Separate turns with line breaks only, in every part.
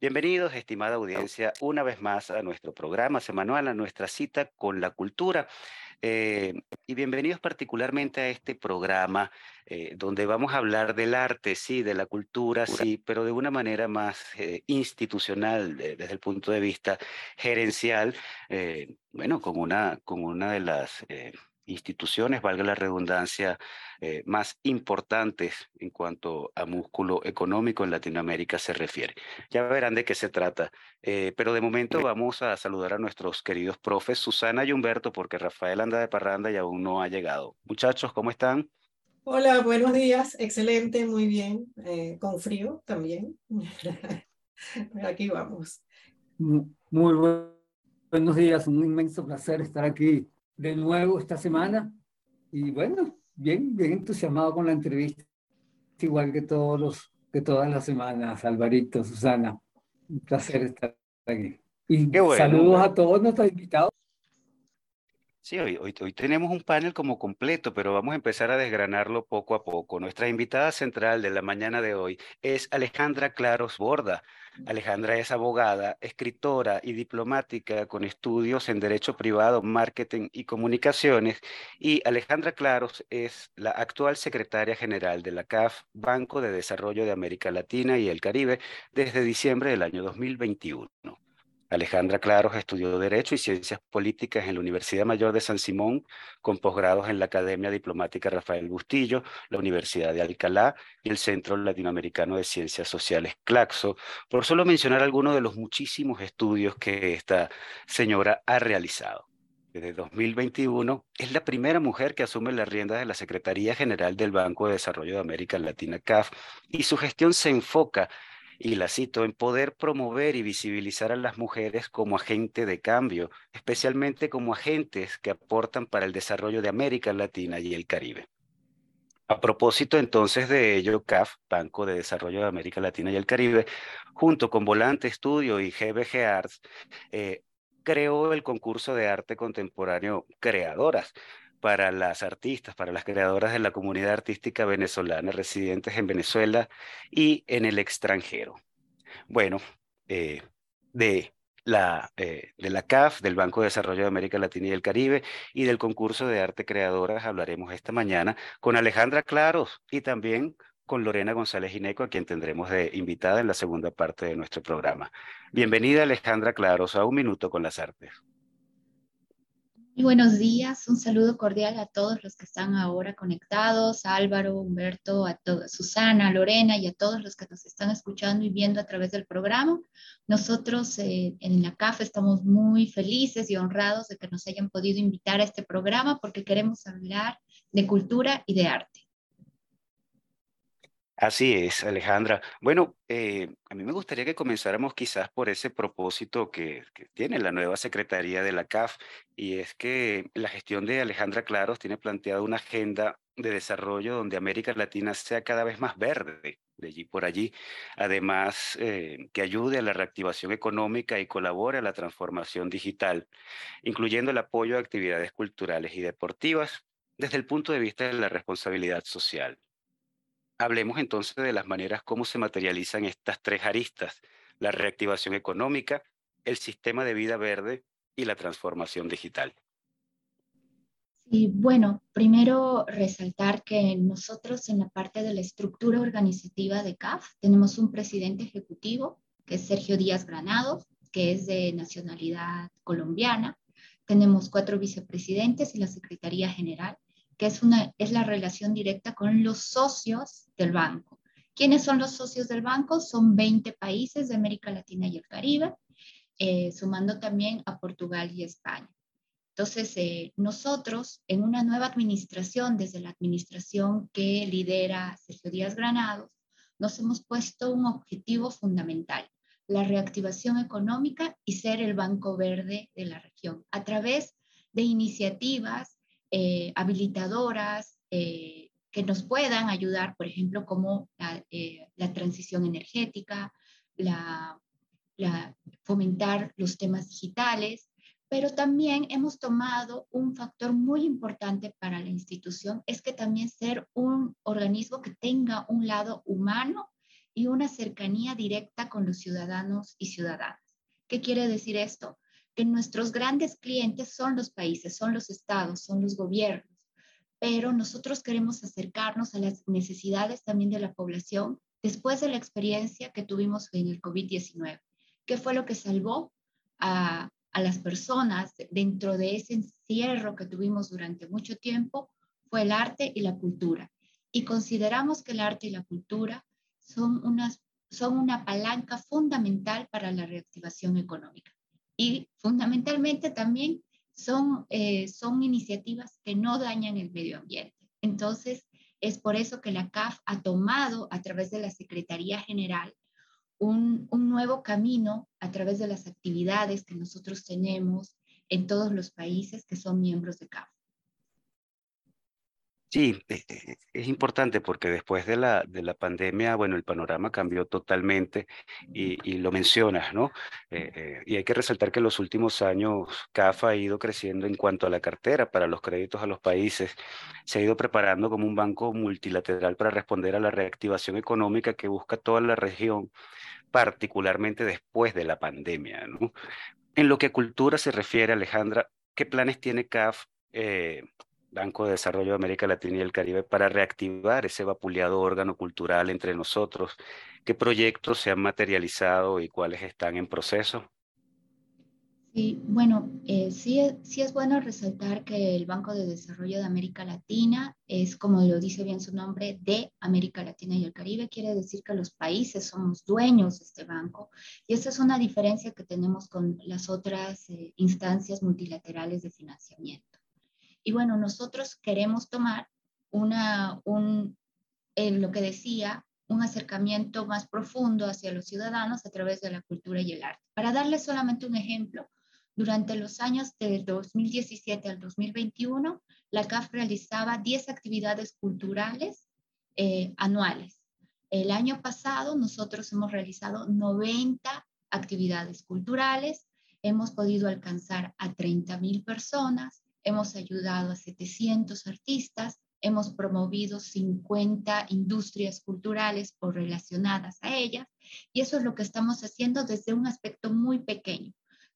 Bienvenidos, estimada audiencia, una vez más a nuestro programa semanal, a nuestra cita con la cultura. Eh, y bienvenidos particularmente a este programa eh, donde vamos a hablar del arte, sí, de la cultura, sí, pero de una manera más eh, institucional desde el punto de vista gerencial, bueno, con una, con una de las instituciones, valga la redundancia, eh, más importantes en cuanto a músculo económico en Latinoamérica se refiere. Ya verán de qué se trata. Eh, pero de momento vamos a saludar a nuestros queridos profes, Susana y Humberto, porque Rafael anda de parranda y aún no ha llegado. Muchachos, ¿cómo están?
Hola, buenos días. Excelente, muy bien. Eh, con frío también. aquí vamos.
Muy buenos días, un inmenso placer estar aquí de nuevo esta semana. Y bueno, bien, bien entusiasmado con la entrevista, igual que todos los, que todas las semanas, Alvarito, Susana. Un placer estar aquí. Y saludos a todos nuestros invitados.
Sí, hoy, hoy, hoy, tenemos un panel como completo, pero vamos a empezar a desgranarlo poco a poco. Nuestra invitada central de la mañana de hoy es Alejandra Claros Borda. Alejandra es abogada, escritora y diplomática con estudios en Derecho Privado, Marketing y Comunicaciones. Y Alejandra Claros es la actual secretaria general de la CAF, Banco de Desarrollo de América Latina y el Caribe, desde diciembre del año 2021. Alejandra Claros estudió Derecho y Ciencias Políticas en la Universidad Mayor de San Simón, con posgrados en la Academia Diplomática Rafael Bustillo, la Universidad de Alcalá y el Centro Latinoamericano de Ciencias Sociales Claxo, por solo mencionar algunos de los muchísimos estudios que esta señora ha realizado. Desde 2021 es la primera mujer que asume las riendas de la Secretaría General del Banco de Desarrollo de América Latina, CAF, y su gestión se enfoca y la cito, en poder promover y visibilizar a las mujeres como agente de cambio, especialmente como agentes que aportan para el desarrollo de América Latina y el Caribe. A propósito entonces de ello, CAF, Banco de Desarrollo de América Latina y el Caribe, junto con Volante Estudio y GBG Arts, eh, creó el concurso de arte contemporáneo Creadoras, para las artistas, para las creadoras de la comunidad artística venezolana residentes en Venezuela y en el extranjero. Bueno, eh, de, la, eh, de la CAF, del Banco de Desarrollo de América Latina y el Caribe y del concurso de arte creadoras hablaremos esta mañana con Alejandra Claros y también con Lorena González Gineco, a quien tendremos de invitada en la segunda parte de nuestro programa. Bienvenida Alejandra Claros a Un Minuto con las Artes
buenos días, un saludo cordial a todos los que están ahora conectados, Álvaro, Humberto, a Susana, Lorena y a todos los que nos están escuchando y viendo a través del programa. Nosotros eh, en la CAF estamos muy felices y honrados de que nos hayan podido invitar a este programa porque queremos hablar de cultura y de arte.
Así es, Alejandra. Bueno, eh, a mí me gustaría que comenzáramos quizás por ese propósito que, tiene la nueva Secretaría de la CAF, y es que la gestión de Alejandra Claros tiene planteada una agenda de desarrollo donde América Latina sea cada vez más verde, de allí por allí, además eh, que ayude a la reactivación económica y colabore a la transformación digital, incluyendo el apoyo a actividades culturales y deportivas desde el punto de vista de la responsabilidad social. Hablemos entonces de las maneras como se materializan estas tres aristas, la reactivación económica, el sistema de vida verde y la transformación digital.
Y bueno, primero resaltar que nosotros en la parte de la estructura organizativa de CAF tenemos un presidente ejecutivo, que es Sergio Díaz Granados, que es de nacionalidad colombiana. Tenemos cuatro vicepresidentes y la Secretaría General, que es, una, es la relación directa con los socios del banco. ¿Quiénes son los socios del banco? Son 20 países de América Latina y el Caribe, eh, sumando también a Portugal y España. Entonces, eh, nosotros en una nueva administración, desde la administración que lidera Sergio Díaz Granados, nos hemos puesto un objetivo fundamental, la reactivación económica y ser el banco verde de la región a través de iniciativas eh, habilitadoras eh, que nos puedan ayudar, por ejemplo, como la, la transición energética, la, fomentar los temas digitales, pero también hemos tomado un factor muy importante para la institución, es que también ser un organismo que tenga un lado humano y una cercanía directa con los ciudadanos y ciudadanas. ¿Qué quiere decir esto? Que nuestros grandes clientes son los países, son los estados, son los gobiernos, pero nosotros queremos acercarnos a las necesidades también de la población después de la experiencia que tuvimos en el COVID-19. ¿Qué fue lo que salvó a, a las personas dentro de ese encierro que tuvimos durante mucho tiempo fue el arte y la cultura. Y consideramos que el arte y la cultura son, unas, son una palanca fundamental para la reactivación económica. Y fundamentalmente también son, eh, son iniciativas que no dañan el medio ambiente. Entonces, es por eso que la CAF ha tomado a través de la Secretaría General un, nuevo camino a través de las actividades que nosotros tenemos en todos los países que son miembros de CAF.
Sí, e, e, es importante porque después de la, de la pandemia, bueno, el panorama cambió totalmente y, lo mencionas, ¿no? Eh, eh, y hay que resaltar que en los últimos años CAF ha ido creciendo en cuanto a la cartera para los créditos a los países. Se ha ido preparando como un banco multilateral para responder a la reactivación económica que busca toda la región particularmente después de la pandemia. ¿no? En lo que a cultura se refiere, Alejandra, ¿qué planes tiene CAF, eh, Banco de Desarrollo de América Latina y el Caribe, para reactivar ese vapuleado órgano cultural entre nosotros? ¿Qué proyectos se han materializado y cuáles están en proceso?
Sí, bueno, eh, sí, es bueno resaltar que el Banco de Desarrollo de América Latina es, como lo dice bien su nombre, de América Latina y el Caribe. Quiere decir que los países somos dueños de este banco. Y esa es una diferencia que tenemos con las otras eh, instancias multilaterales de financiamiento. Y bueno, nosotros queremos tomar una, un, eh, lo que decía, un acercamiento más profundo hacia los ciudadanos a través de la cultura y el arte. Para darles solamente un ejemplo, durante los años del 2017 al 2021, la CAF realizaba 10 actividades culturales eh, anuales. El año pasado nosotros hemos realizado 90 actividades culturales, hemos podido alcanzar a 30 mil personas, hemos ayudado a 700 artistas, hemos promovido 50 industrias culturales o relacionadas a ellas, y eso es lo que estamos haciendo desde un aspecto muy pequeño.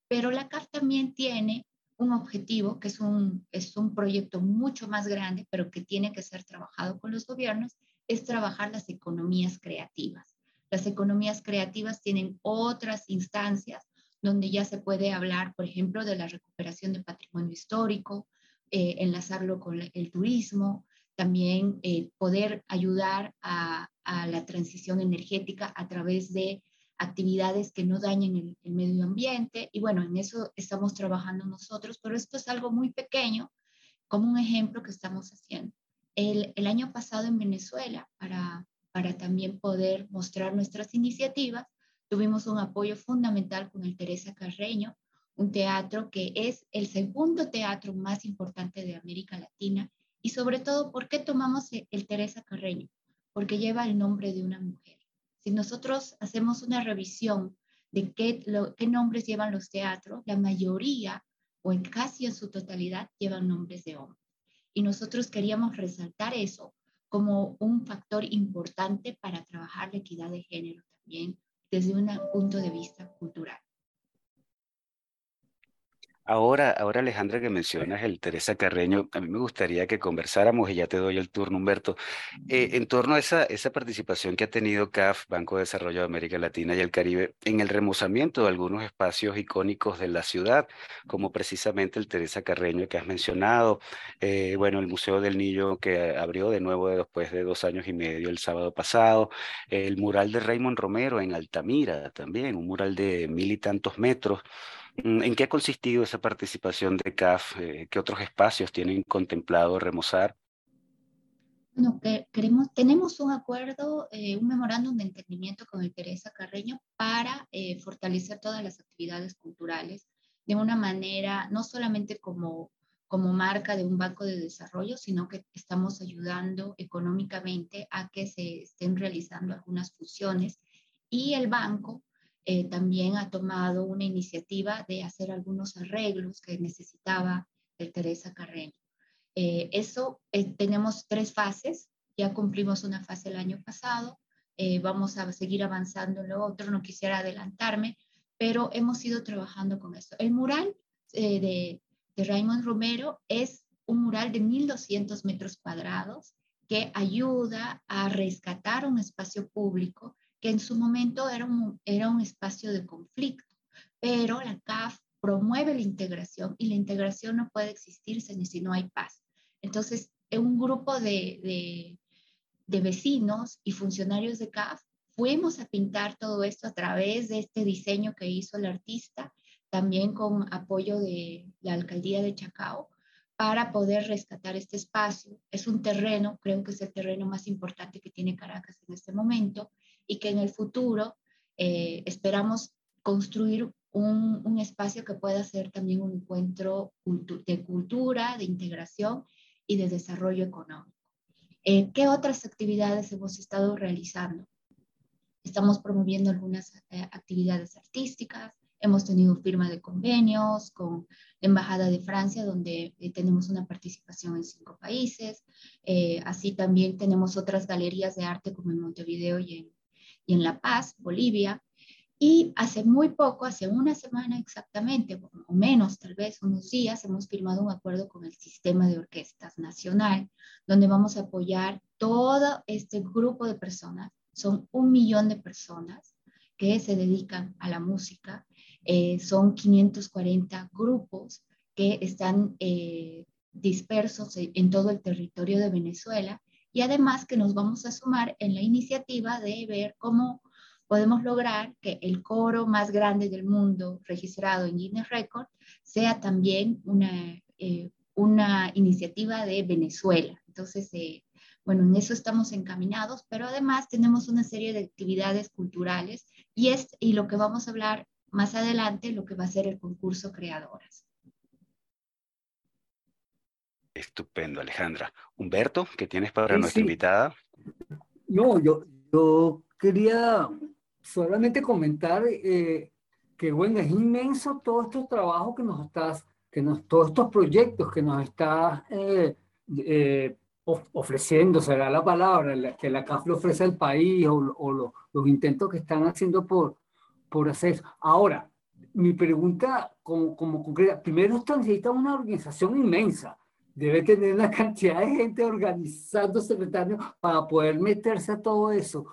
Pero la CAF también tiene un objetivo, que es un, es un proyecto mucho más grande, pero que tiene que ser trabajado con los gobiernos, es trabajar las economías creativas. Las economías creativas tienen otras instancias donde ya se puede hablar, por ejemplo, de la recuperación de patrimonio histórico, eh, enlazarlo con el turismo, también eh, poder ayudar a, a, la transición energética a través de actividades que no dañen el, medio ambiente. Y bueno, en eso estamos trabajando nosotros, pero esto es algo muy pequeño, como un ejemplo que estamos haciendo. El, el año pasado en Venezuela, para, para también poder mostrar nuestras iniciativas, tuvimos un apoyo fundamental con el Teresa Carreño, un teatro que es el segundo teatro más importante de América Latina. Y sobre todo, ¿por qué tomamos el Teresa Carreño? Porque lleva el nombre de una mujer. Si nosotros hacemos una revisión de qué, qué nombres llevan los teatros, la mayoría o en casi en su totalidad llevan nombres de hombres. Y nosotros queríamos resaltar eso como un factor importante para trabajar la equidad de género también desde un punto de vista cultural.
Ahora, ahora Alejandra, que mencionas el Teresa Carreño, a mí me gustaría que conversáramos, y ya te doy el turno, Humberto, eh, en torno a esa, esa participación que ha tenido CAF, Banco de Desarrollo de América Latina y el Caribe, en el remozamiento de algunos espacios icónicos de la ciudad, como precisamente el Teresa Carreño que has mencionado, eh, bueno, el Museo del Niño que abrió de nuevo después de dos años y medio el sábado pasado, el mural de Raymond Romero en Altamira también, un mural de mil y tantos metros. Mm, ¿En qué ha consistido esa participación de CAF? Eh, ¿Qué otros espacios tienen contemplado remozar?
Bueno, queremos, tenemos un acuerdo, eh, un memorándum de entendimiento con el Teresa Carreño para eh, fortalecer todas las actividades culturales de una manera, no solamente como, como marca de un banco de desarrollo, sino que estamos ayudando económicamente a que se estén realizando algunas fusiones y el banco eh, también ha tomado una iniciativa de hacer algunos arreglos que necesitaba el Teresa Carreño. Eh, eso, eh, tenemos tres fases, ya cumplimos una fase el año pasado, vamos a seguir avanzando en lo otro, no quisiera adelantarme, pero hemos ido trabajando con esto. El mural de, de Raymond Romero es un mural de 1.200 metros cuadrados que ayuda a rescatar un espacio público que en su momento era un, era un espacio de conflicto, pero la CAF promueve la integración y la integración no puede existirse ni si no hay paz. Entonces, un grupo de, de, de vecinos y funcionarios de CAF fuimos a pintar todo esto a través de este diseño que hizo el artista, también con apoyo de la alcaldía de Chacao, para poder rescatar este espacio. Es un terreno, creo que es el terreno más importante que tiene Caracas en este momento, y que en el futuro eh, esperamos construir un, un, espacio que pueda ser también un encuentro de cultura, de integración y de desarrollo económico. Eh, ¿Qué otras actividades hemos estado realizando? Estamos promoviendo algunas eh, actividades artísticas, hemos tenido firma de convenios con la Embajada de Francia, donde tenemos una participación en cinco países. así también tenemos otras galerías de arte como en Montevideo y en, y en La Paz, Bolivia. Y hace muy poco, hace una semana exactamente, o menos tal vez unos días, hemos firmado un acuerdo con el Sistema de Orquestas Nacional, donde vamos a apoyar todo este grupo de personas. Son un millón de personas que se dedican a la música. Eh, son 540 grupos que están eh, dispersos en todo el territorio de Venezuela y además que nos vamos a sumar en la iniciativa de ver cómo podemos lograr que el coro más grande del mundo registrado en Guinness Record sea también una, eh, una iniciativa de Venezuela. Entonces, eh, bueno, en eso estamos encaminados, pero además tenemos una serie de actividades culturales y, es, y lo que vamos a hablar más adelante, lo que va a ser el concurso Creadoras.
Estupendo, Alejandra. Humberto, ¿qué tienes para nuestra invitada?
No, yo, yo quería solamente comentar eh, que, bueno, es inmenso todo este trabajo que nos estás, que nos, todos estos proyectos que nos estás eh, eh, ofreciendo, será la palabra, que la CAF le ofrece al país o, los intentos que están haciendo por, por hacer Ahora, mi pregunta como, como concreta, primero esto necesita una organización inmensa debe tener una cantidad de gente organizando secretarios para poder meterse a todo eso,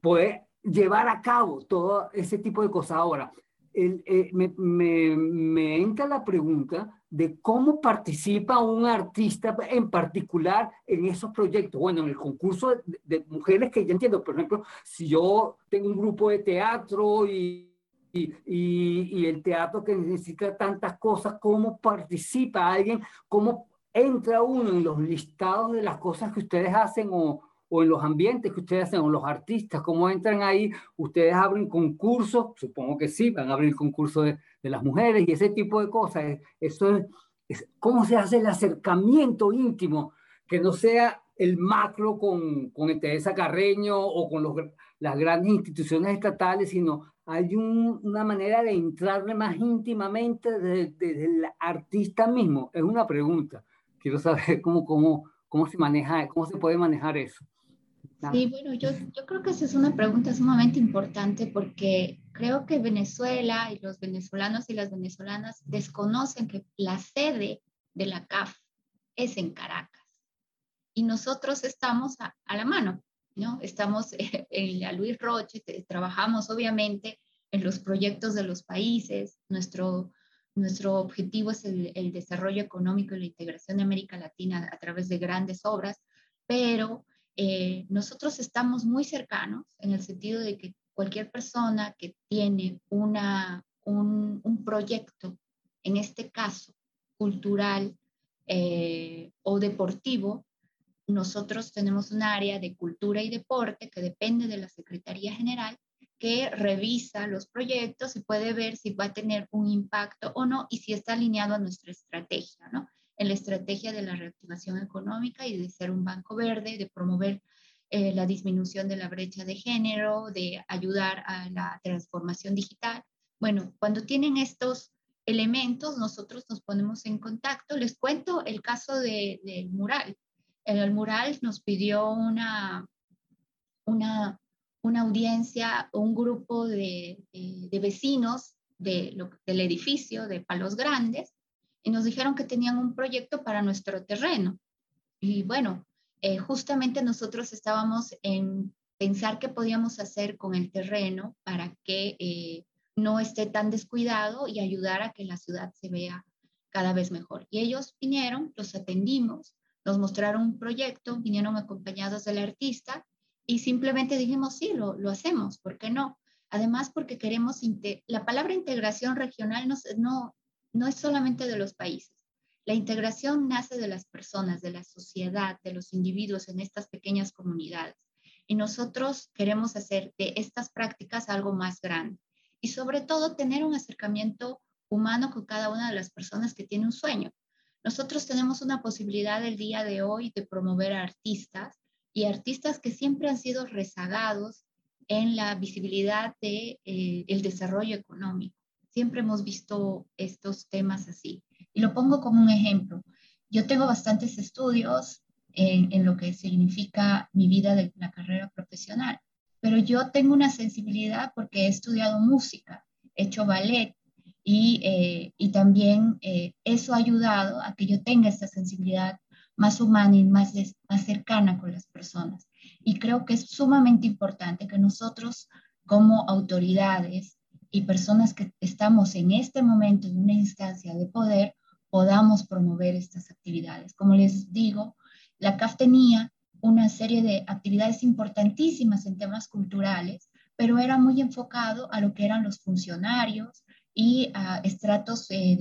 poder llevar a cabo todo ese tipo de cosas. Ahora, el, eh, me, me, me, entra la pregunta de cómo participa un artista en particular en esos proyectos. Bueno, en el concurso de, de mujeres que yo entiendo, por ejemplo, si yo tengo un grupo de teatro y y, el teatro que necesita tantas cosas, cómo participa alguien, cómo entra uno en los listados de las cosas que ustedes hacen o, o en los ambientes que ustedes hacen, o los artistas, cómo entran ahí, ustedes abren concursos, supongo que sí, van a abrir concursos de, de las mujeres y ese tipo de cosas. Eso es, es, cómo se hace el acercamiento íntimo, que no sea el macro con, con Teresa Carreño o con los, las grandes instituciones estatales, sino hay una manera de entrarle más íntimamente desde, el artista mismo. Es una pregunta. Quiero saber cómo, cómo, cómo se maneja, cómo se puede manejar eso.
Sí, bueno, yo, yo creo que esa es una pregunta sumamente importante porque creo que Venezuela y los venezolanos y las venezolanas desconocen que la sede de la CAF es en Caracas y nosotros estamos a, la mano, Estamos en la Luis Roche, trabajamos obviamente en los proyectos de los países, nuestro, nuestro objetivo es el, desarrollo económico y la integración de América Latina a través de grandes obras, pero eh, nosotros estamos muy cercanos en el sentido de que cualquier persona que tiene una, un, un proyecto, en este caso cultural eh, o deportivo, nosotros tenemos un área de cultura y deporte que depende de la Secretaría General que revisa los proyectos y puede ver si va a tener un impacto o no y si está alineado a nuestra estrategia, ¿no? en la estrategia de la reactivación económica y de ser un banco verde, de promover eh, la disminución de la brecha de género, de ayudar a la transformación digital. Bueno, cuando tienen estos elementos, nosotros nos ponemos en contacto. Les cuento el caso del mural. El mural nos pidió una, una, una audiencia, un grupo de, de, vecinos de del edificio de Palos Grandes, y nos dijeron que tenían un proyecto para nuestro terreno. Y bueno, eh, justamente nosotros estábamos en pensar qué podíamos hacer con el terreno para que eh, no esté tan descuidado y ayudar a que la ciudad se vea cada vez mejor. Y ellos vinieron, los atendimos, nos mostraron un proyecto, vinieron acompañados del artista y simplemente dijimos, sí, lo, lo hacemos, ¿por qué no? Además, porque queremos, la palabra integración regional no, no, no es solamente de los países. La integración nace de las personas, de la sociedad, de los individuos en estas pequeñas comunidades. Y nosotros queremos hacer de estas prácticas algo más grande. Y sobre todo tener un acercamiento humano con cada una de las personas que tiene un sueño. Nosotros tenemos una posibilidad el día de hoy de promover a artistas y artistas que siempre han sido rezagados en la visibilidad del de, eh, desarrollo económico. Siempre hemos visto estos temas así. Y lo pongo como un ejemplo. Yo tengo bastantes estudios en, en lo que significa mi vida de la carrera profesional, pero yo tengo una sensibilidad porque he estudiado música, he hecho ballet y, eh, y también eh, eso ha ayudado a que yo tenga esta sensibilidad más humana y más, más cercana con las personas. Y creo que es sumamente importante que nosotros como autoridades y personas que estamos en este momento en una instancia de poder podamos promover estas actividades. Como les digo, la CAF tenía una serie de actividades importantísimas en temas culturales, pero era muy enfocado a lo que eran los funcionarios y a estratos, eh,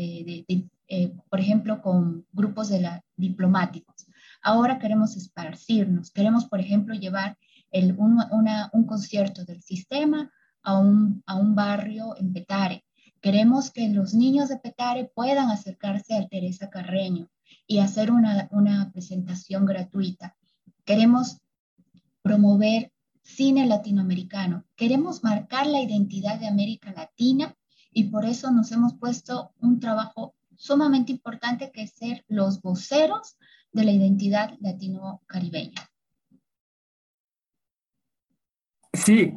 de, eh, por ejemplo, con grupos de la, diplomáticos. Ahora queremos esparcirnos, queremos, por ejemplo, llevar el, un concierto del sistema a un, a un barrio en Petare. Queremos que los niños de Petare puedan acercarse al Teresa Carreño y hacer una, una presentación gratuita. Queremos promover cine latinoamericano. Queremos marcar la identidad de América Latina y por eso nos hemos puesto un trabajo sumamente importante que es ser los voceros de la identidad latino-caribeña.
Sí,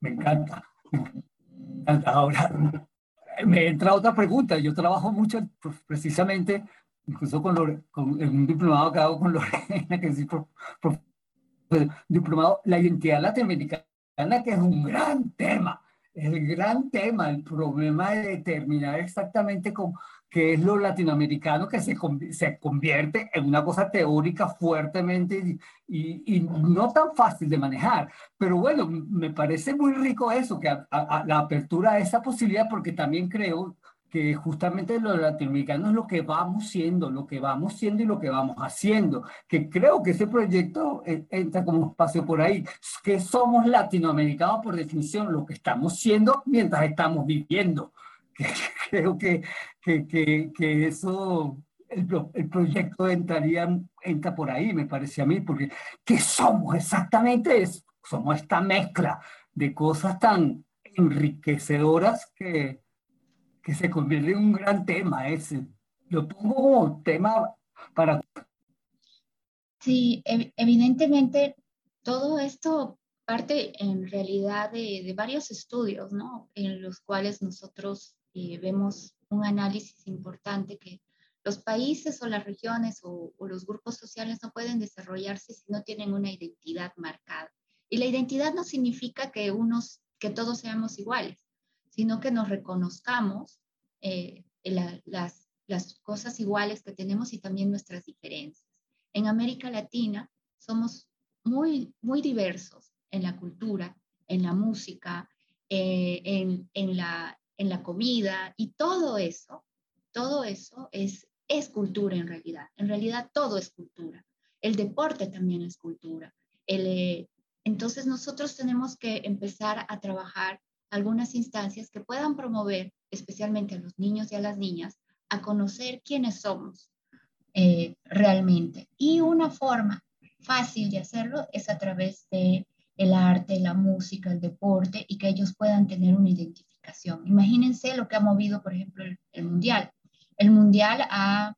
me encanta. Ahora, me entra otra pregunta. Yo trabajo mucho pues, precisamente, incluso con, con un diplomado que hago con Lorena, que es diplomado, la identidad latinoamericana, que es un gran tema el gran tema, el problema de determinar exactamente cómo, qué es lo latinoamericano que se, se convierte en una cosa teórica fuertemente y, y, no tan fácil de manejar. Pero bueno, me parece muy rico eso, que la apertura a esa posibilidad, porque también creo que justamente los latinoamericanos lo que vamos siendo, lo que vamos siendo y lo que vamos haciendo, que creo que ese proyecto eh, entra como espacio por ahí, que somos latinoamericanos por definición, lo que estamos siendo mientras estamos viviendo. creo que, que, que, que eso, el, el, proyecto entraría, entra por ahí, me parece a mí, porque ¿qué somos exactamente? Es, somos esta mezcla de cosas tan enriquecedoras que que se convierte en un gran tema ese. Lo pongo como tema para...
Sí, evidentemente todo esto parte en realidad de, de, varios estudios, ¿no? En los cuales nosotros eh, vemos un análisis importante que los países o las regiones o, o, los grupos sociales no pueden desarrollarse si no tienen una identidad marcada. Y la identidad no significa que, unos, que todos seamos iguales, sino que nos reconozcamos eh, la, las, las cosas iguales que tenemos y también nuestras diferencias. En América Latina somos muy, muy diversos en la cultura, en la música, eh, en, en, la, en la comida y todo eso, todo eso es, es cultura en realidad. En realidad todo es cultura. El deporte también es cultura. Eh, entonces nosotros tenemos que empezar a trabajar algunas instancias que puedan promover, especialmente a los niños y a las niñas, a conocer quiénes somos eh, realmente. Y una forma fácil de hacerlo es a través de arte, la música, el deporte y que ellos puedan tener una identificación. Imagínense lo que ha movido, por ejemplo, el, el mundial. El mundial ha,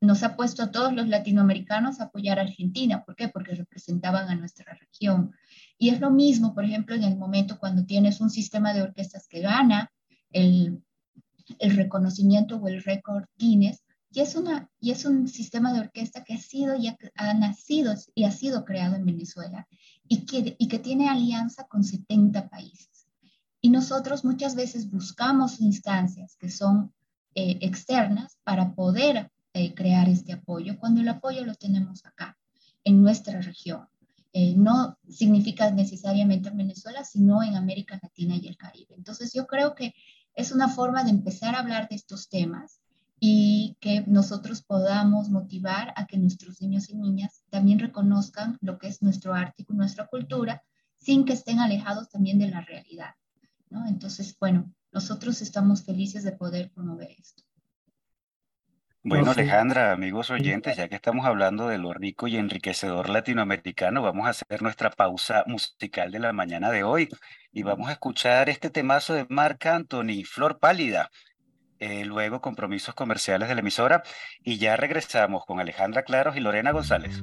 nos ha puesto a todos los latinoamericanos a apoyar a Argentina. ¿Por qué? Porque representaban a nuestra región. Y es lo mismo, por ejemplo, en el momento cuando tienes un sistema de orquestas que gana el, el reconocimiento o el récord Guinness, y es, una, y es un sistema de orquesta que ha sido y ha, ha, nacido y ha sido creado en Venezuela y que, y que tiene alianza con 70 países. Y nosotros muchas veces buscamos instancias que son eh, externas para poder eh, crear este apoyo, cuando el apoyo lo tenemos acá, en nuestra región. Eh, no significa necesariamente en Venezuela, sino en América Latina y el Caribe. Entonces yo creo que es una forma de empezar a hablar de estos temas y que nosotros podamos motivar a que nuestros niños y niñas también reconozcan lo que es nuestro arte y nuestra cultura sin que estén alejados también de la realidad. Entonces, bueno, nosotros estamos felices de poder promover esto.
Bueno, Alejandra, amigos oyentes, ya que estamos hablando de lo rico y enriquecedor latinoamericano, vamos a hacer nuestra pausa musical de la mañana de hoy y vamos a escuchar este temazo de Marc Anthony, Flor Pálida. Eh, luego compromisos comerciales de la emisora y ya regresamos con Alejandra Claros y Lorena González.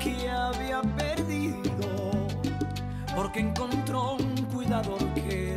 que había perdido, porque encontró un cuidador que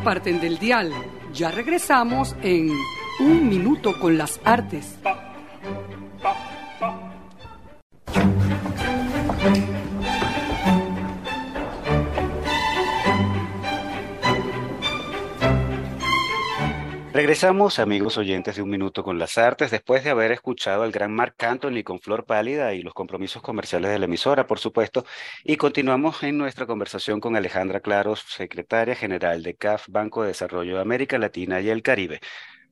Aparten del dial. Ya regresamos en Un Minuto con las Artes.
Regresamos, amigos oyentes de Un Minuto con las Artes, después de haber escuchado al gran Marc Anthony con Flor Pálida y los compromisos comerciales de la emisora, por supuesto, y continuamos en nuestra conversación con Alejandra Claros, secretaria general de CAF, Banco de Desarrollo de América Latina y el Caribe.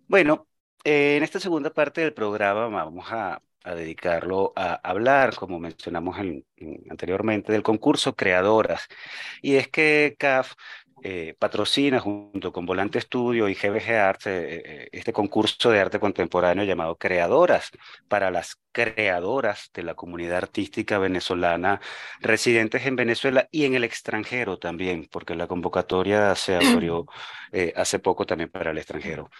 Bueno, eh, en esta segunda parte del programa vamos a, a dedicarlo a hablar, como mencionamos en- en- anteriormente, del concurso Creadoras. Y es que CAF eh, patrocina junto con Volante Estudio y GBG Arts eh, eh, este concurso de arte contemporáneo llamado Creadoras para las creadoras de la comunidad artística venezolana residentes en Venezuela y en el extranjero también, porque la convocatoria se abrió eh, hace poco también para el extranjero.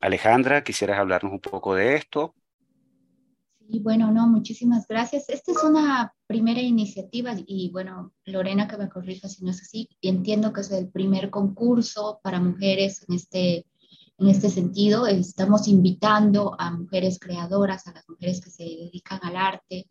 Alejandra, ¿quisieras hablarnos un poco de esto?
Y bueno, no, muchísimas gracias. Esta es una primera iniciativa y bueno, Lorena que me corrija si no es así, entiendo que es el primer concurso para mujeres en este, en este sentido. Estamos invitando a mujeres creadoras, a las mujeres que se dedican al arte.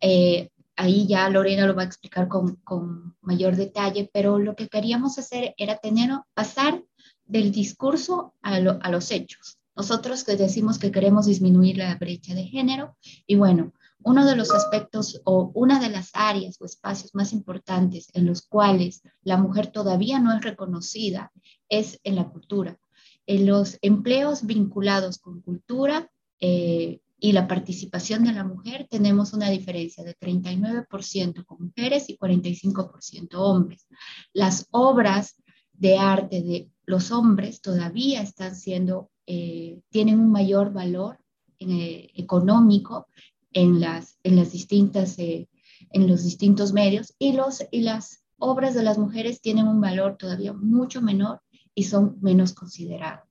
Eh, ahí ya Lorena lo va a explicar con, con mayor detalle, pero lo que queríamos hacer era tener, pasar del discurso a, lo- a los hechos. Nosotros que decimos que queremos disminuir la brecha de género y bueno, uno de los aspectos o una de las áreas o espacios más importantes en los cuales la mujer todavía no es reconocida es en la cultura. En los empleos vinculados con cultura eh, y la participación de la mujer tenemos una diferencia de 39% con mujeres y 45% hombres. Las obras de arte de los hombres todavía están siendo, eh, tienen un mayor valor eh, económico en las, en las distintas, eh, en los distintos medios y, los, y las obras de las mujeres tienen un valor todavía mucho menor y son menos consideradas.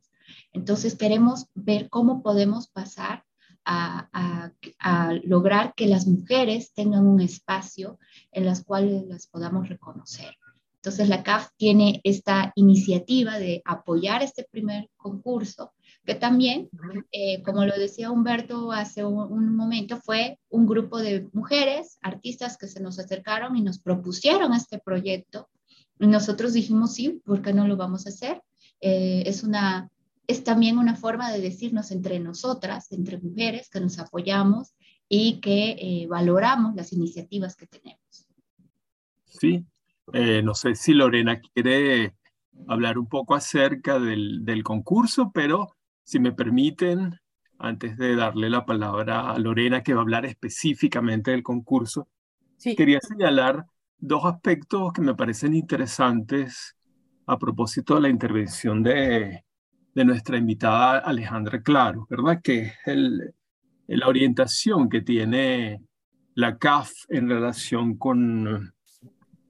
Entonces queremos ver cómo podemos pasar a, a, a, lograr que las mujeres tengan un espacio en las cuales las podamos reconocer. Entonces la CAF tiene esta iniciativa de apoyar este primer concurso, que también, eh, como lo decía Humberto hace un, un, momento, fue un grupo de mujeres, artistas que se nos acercaron y nos propusieron este proyecto. Y nosotros dijimos, sí, ¿por qué no lo vamos a hacer? Eh, es una es también una forma de decirnos entre nosotras, entre mujeres, que nos apoyamos y que eh, valoramos las iniciativas que tenemos.
Sí, eh, no sé si Lorena quiere hablar un poco acerca del, del, concurso, pero si me permiten, antes de darle la palabra a Lorena, que va a hablar específicamente del concurso, sí. quería señalar dos aspectos que me parecen interesantes a propósito de la intervención de, de nuestra invitada Alejandra Claro, ¿verdad? Que es el, la orientación que tiene la CAF en relación con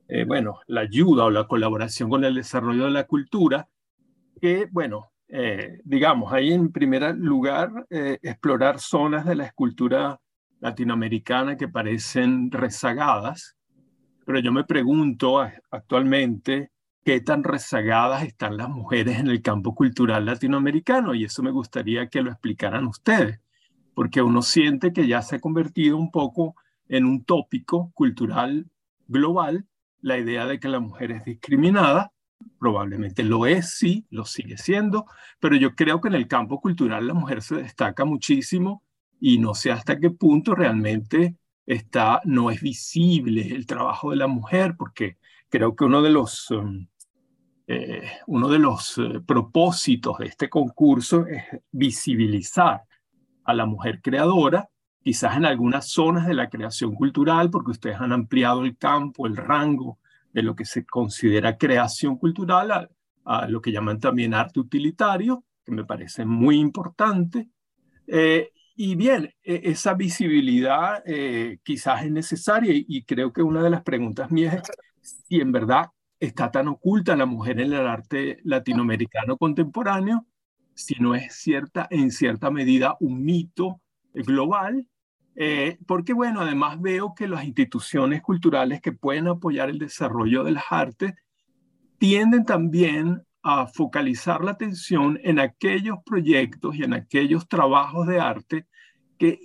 eh, bueno, la ayuda o la colaboración con el desarrollo de la cultura, que, bueno, eh, digamos, ahí en primer lugar, eh, explorar zonas de la escultura latinoamericana que parecen rezagadas, pero yo me pregunto actualmente qué tan rezagadas están las mujeres en el campo cultural latinoamericano y eso me gustaría que lo explicaran ustedes, porque uno siente que ya se ha convertido un poco en un tópico cultural global la idea de que la mujer es discriminada, probablemente lo es, sí, lo sigue siendo, pero yo creo que en el campo cultural la mujer se destaca muchísimo y no sé hasta qué punto realmente está, no es visible el trabajo de la mujer, porque creo que uno de los, um, eh, uno de los eh, propósitos de este concurso es visibilizar a la mujer creadora, quizás en algunas zonas de la creación cultural, porque ustedes han ampliado el campo, el rango de lo que se considera creación cultural a, lo que llaman también arte utilitario, que me parece muy importante. Eh, y bien, e, esa visibilidad eh, quizás es necesaria y, creo que una de las preguntas mías es si en verdad está tan oculta la mujer en el arte latinoamericano contemporáneo, si no es cierta, en cierta medida un mito global, eh, porque bueno, además veo que las instituciones culturales que pueden apoyar el desarrollo de las artes tienden también a focalizar la atención en aquellos proyectos y en aquellos trabajos de arte que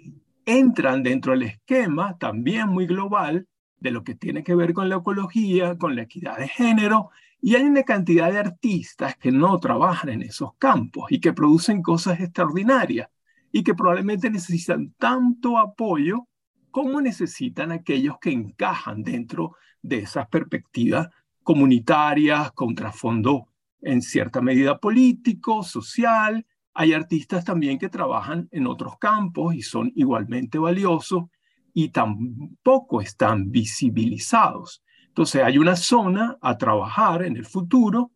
entran dentro del esquema también muy global de lo que tiene que ver con la ecología, con la equidad de género, y hay una cantidad de artistas que no trabajan en esos campos y que producen cosas extraordinarias y que probablemente necesitan tanto apoyo como necesitan aquellos que encajan dentro de esas perspectivas comunitarias, con trasfondo en cierta medida político, social. Hay artistas también que trabajan en otros campos y son igualmente valiosos y tampoco están visibilizados. Entonces hay una zona a trabajar en el futuro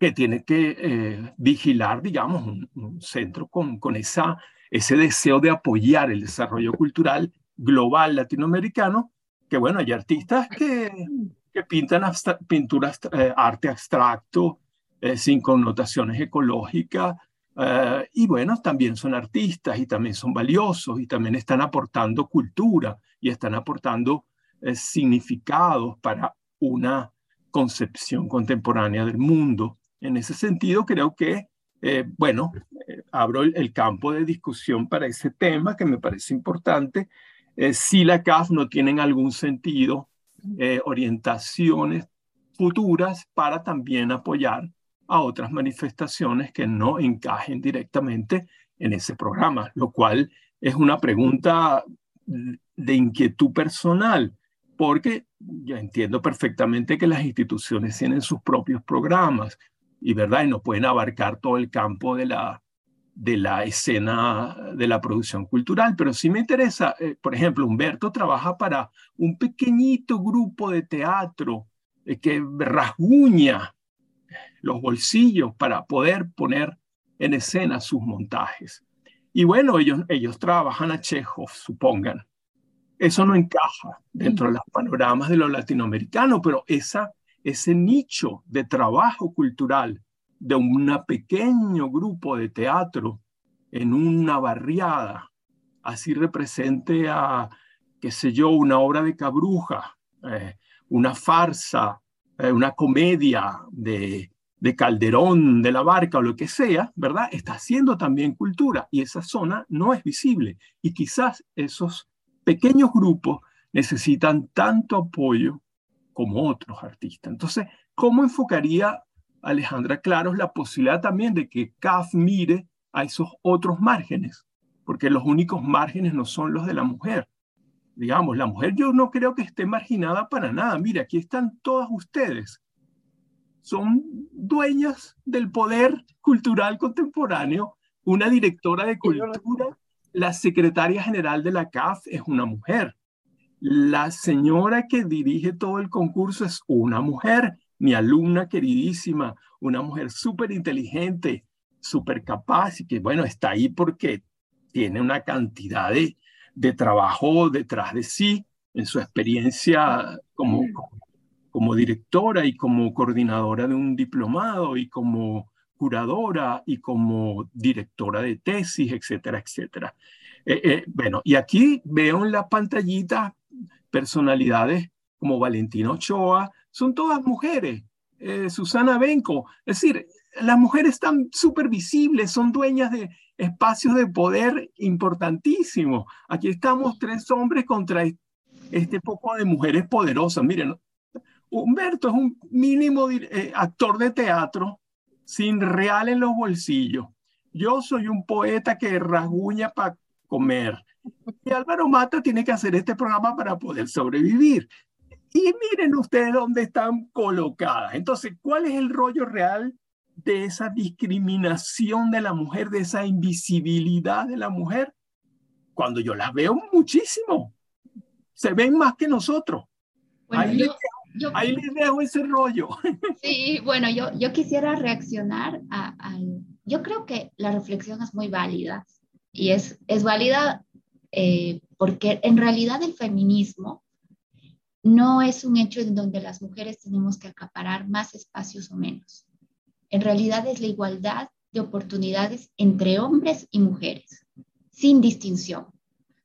que tiene que eh, vigilar, digamos, un, centro con, con esa, ese deseo de apoyar el desarrollo cultural global latinoamericano, que bueno, hay artistas que que pintan pinturas, eh, arte abstracto, eh, sin connotaciones ecológicas, y bueno, también son artistas y también son valiosos y también están aportando cultura y están aportando significados para una concepción contemporánea del mundo. En ese sentido, creo que, bueno, abro el, campo de discusión para ese tema que me parece importante. si la CAF no tienen algún sentido eh, orientaciones futuras para también apoyar a otras manifestaciones que no encajen directamente en ese programa, lo cual es una pregunta de inquietud personal, porque yo entiendo perfectamente que las instituciones tienen sus propios programas y, ¿verdad? no pueden abarcar todo el campo de la, de la escena de la producción cultural, pero sí me interesa, eh, por ejemplo, Humberto trabaja para un pequeñito grupo de teatro eh, que rasguña los bolsillos para poder poner en escena sus montajes. Y bueno, ellos, ellos trabajan a Chekhov, supongan. Eso no encaja dentro de los panoramas de lo latinoamericano, pero esa, ese nicho de trabajo cultural de un pequeño grupo de teatro en una barriada, así represente a, qué sé yo, una obra de Cabruja, eh, una farsa, eh, una comedia de, de Calderón, de la Barca o lo que sea, ¿verdad? Está haciendo también cultura y esa zona no es visible. Y quizás esos pequeños grupos necesitan tanto apoyo como otros artistas. Entonces, ¿cómo enfocaría Alejandra Claros la posibilidad también de que CAF mire a esos otros márgenes, porque los únicos márgenes no son los de la mujer. Digamos, la mujer yo no creo que esté marginada para nada. Mira, aquí están todas ustedes. Son dueñas del poder cultural contemporáneo, una directora de cultura, la secretaria general de la CAF es una mujer. La señora que dirige todo el concurso es una mujer mi alumna queridísima, una mujer súper inteligente, súper capaz y que, bueno, está ahí porque tiene una cantidad de, de trabajo detrás de sí en su experiencia como, como directora y como coordinadora de un diplomado y como curadora y como directora de tesis, etcétera, etcétera. Eh, eh, bueno, y aquí veo en la pantallita personalidades como Valentina Ochoa, son todas mujeres, eh, Susana Benco, es decir, las mujeres están súper visibles, son dueñas de espacios de poder importantísimos. Aquí estamos tres hombres contra este poco de mujeres poderosas. Miren, Humberto es un mínimo actor de teatro sin real en los bolsillos. Yo soy un poeta que rasguña para comer. Y Álvaro Mata tiene que hacer este programa para poder sobrevivir. Y miren ustedes dónde están colocadas. Entonces, ¿cuál es el rollo real de esa discriminación de la mujer, de esa invisibilidad de la mujer? Cuando yo las veo muchísimo, se ven más que nosotros. ahí, les dejo, ese rollo.
Sí, bueno, yo, yo quisiera reaccionar a, Yo creo que la reflexión es muy válida y es, es válida eh, porque en realidad el feminismo no es un hecho en donde las mujeres tenemos que acaparar más espacios o menos. En realidad es la igualdad de oportunidades entre hombres y mujeres, sin distinción.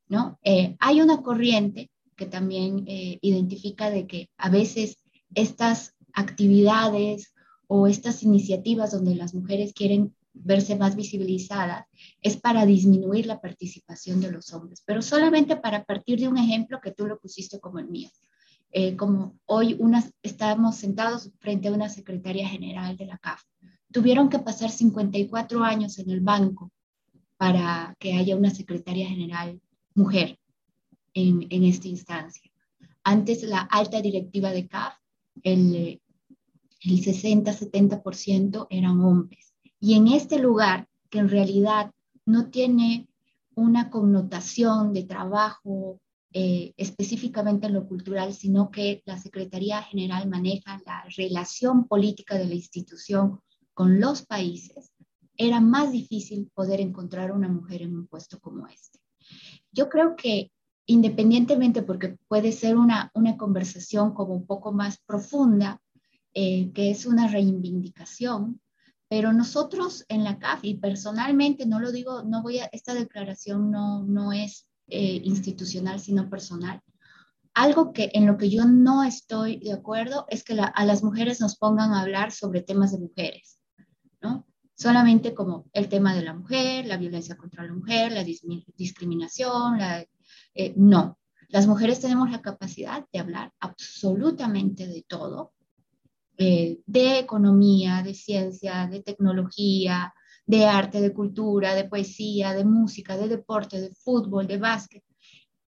¿no? Eh, hay una corriente que también eh, identifica de que a veces estas actividades o estas iniciativas donde las mujeres quieren verse más visibilizadas, es para disminuir la participación de los hombres, pero solamente para partir de un ejemplo que tú lo pusiste como el mío. Eh, como hoy unas, estamos sentados frente a una secretaria general de la CAF. Tuvieron que pasar 54 años en el banco para que haya una secretaria general mujer en, en esta instancia. Antes la alta directiva de CAF, el, el 60-70% eran hombres. Y en este lugar, que en realidad no tiene una connotación de trabajo eh, específicamente en lo cultural, sino que la Secretaría General maneja la relación política de la institución con los países, era más difícil poder encontrar una mujer en un puesto como este. Yo creo que independientemente, porque puede ser una, una conversación como un poco más profunda, eh, que es una reivindicación, pero nosotros en la CAF, y personalmente no lo digo, no voy a, esta declaración no, no es eh, institucional, sino personal. Algo que en lo que yo no estoy de acuerdo es que a las mujeres nos pongan a hablar sobre temas de mujeres, ¿no? Solamente como el tema de la mujer, la violencia contra la mujer, la discriminación, la, eh, no. Las mujeres tenemos la capacidad de hablar absolutamente de todo eh, de economía, de ciencia, de tecnología, de arte, de cultura, de poesía, de música, de deporte, de fútbol, de básquet.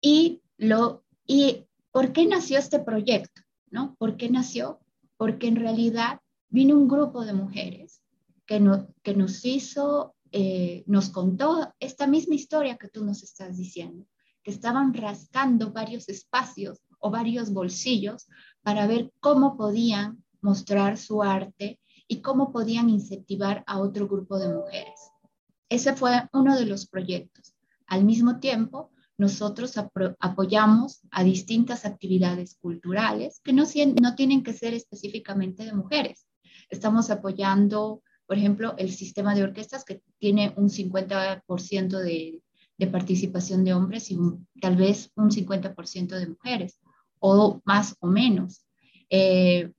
Y, lo, y ¿por qué nació este proyecto? ¿no? ¿Por qué nació? Porque en realidad vino un grupo de mujeres que, no, que nos hizo, eh, nos contó esta misma historia que tú nos estás diciendo, que estaban rascando varios espacios o varios bolsillos para ver cómo podían mostrar su arte y cómo podían incentivar a otro grupo de mujeres. Ese fue uno de los proyectos. Al mismo tiempo, nosotros apoyamos a distintas actividades culturales que no, tienen que ser específicamente de mujeres. Estamos apoyando, por ejemplo, el sistema de orquestas que tiene un 50% de, de, participación de hombres y tal vez un 50% de mujeres, o más o menos. Eh,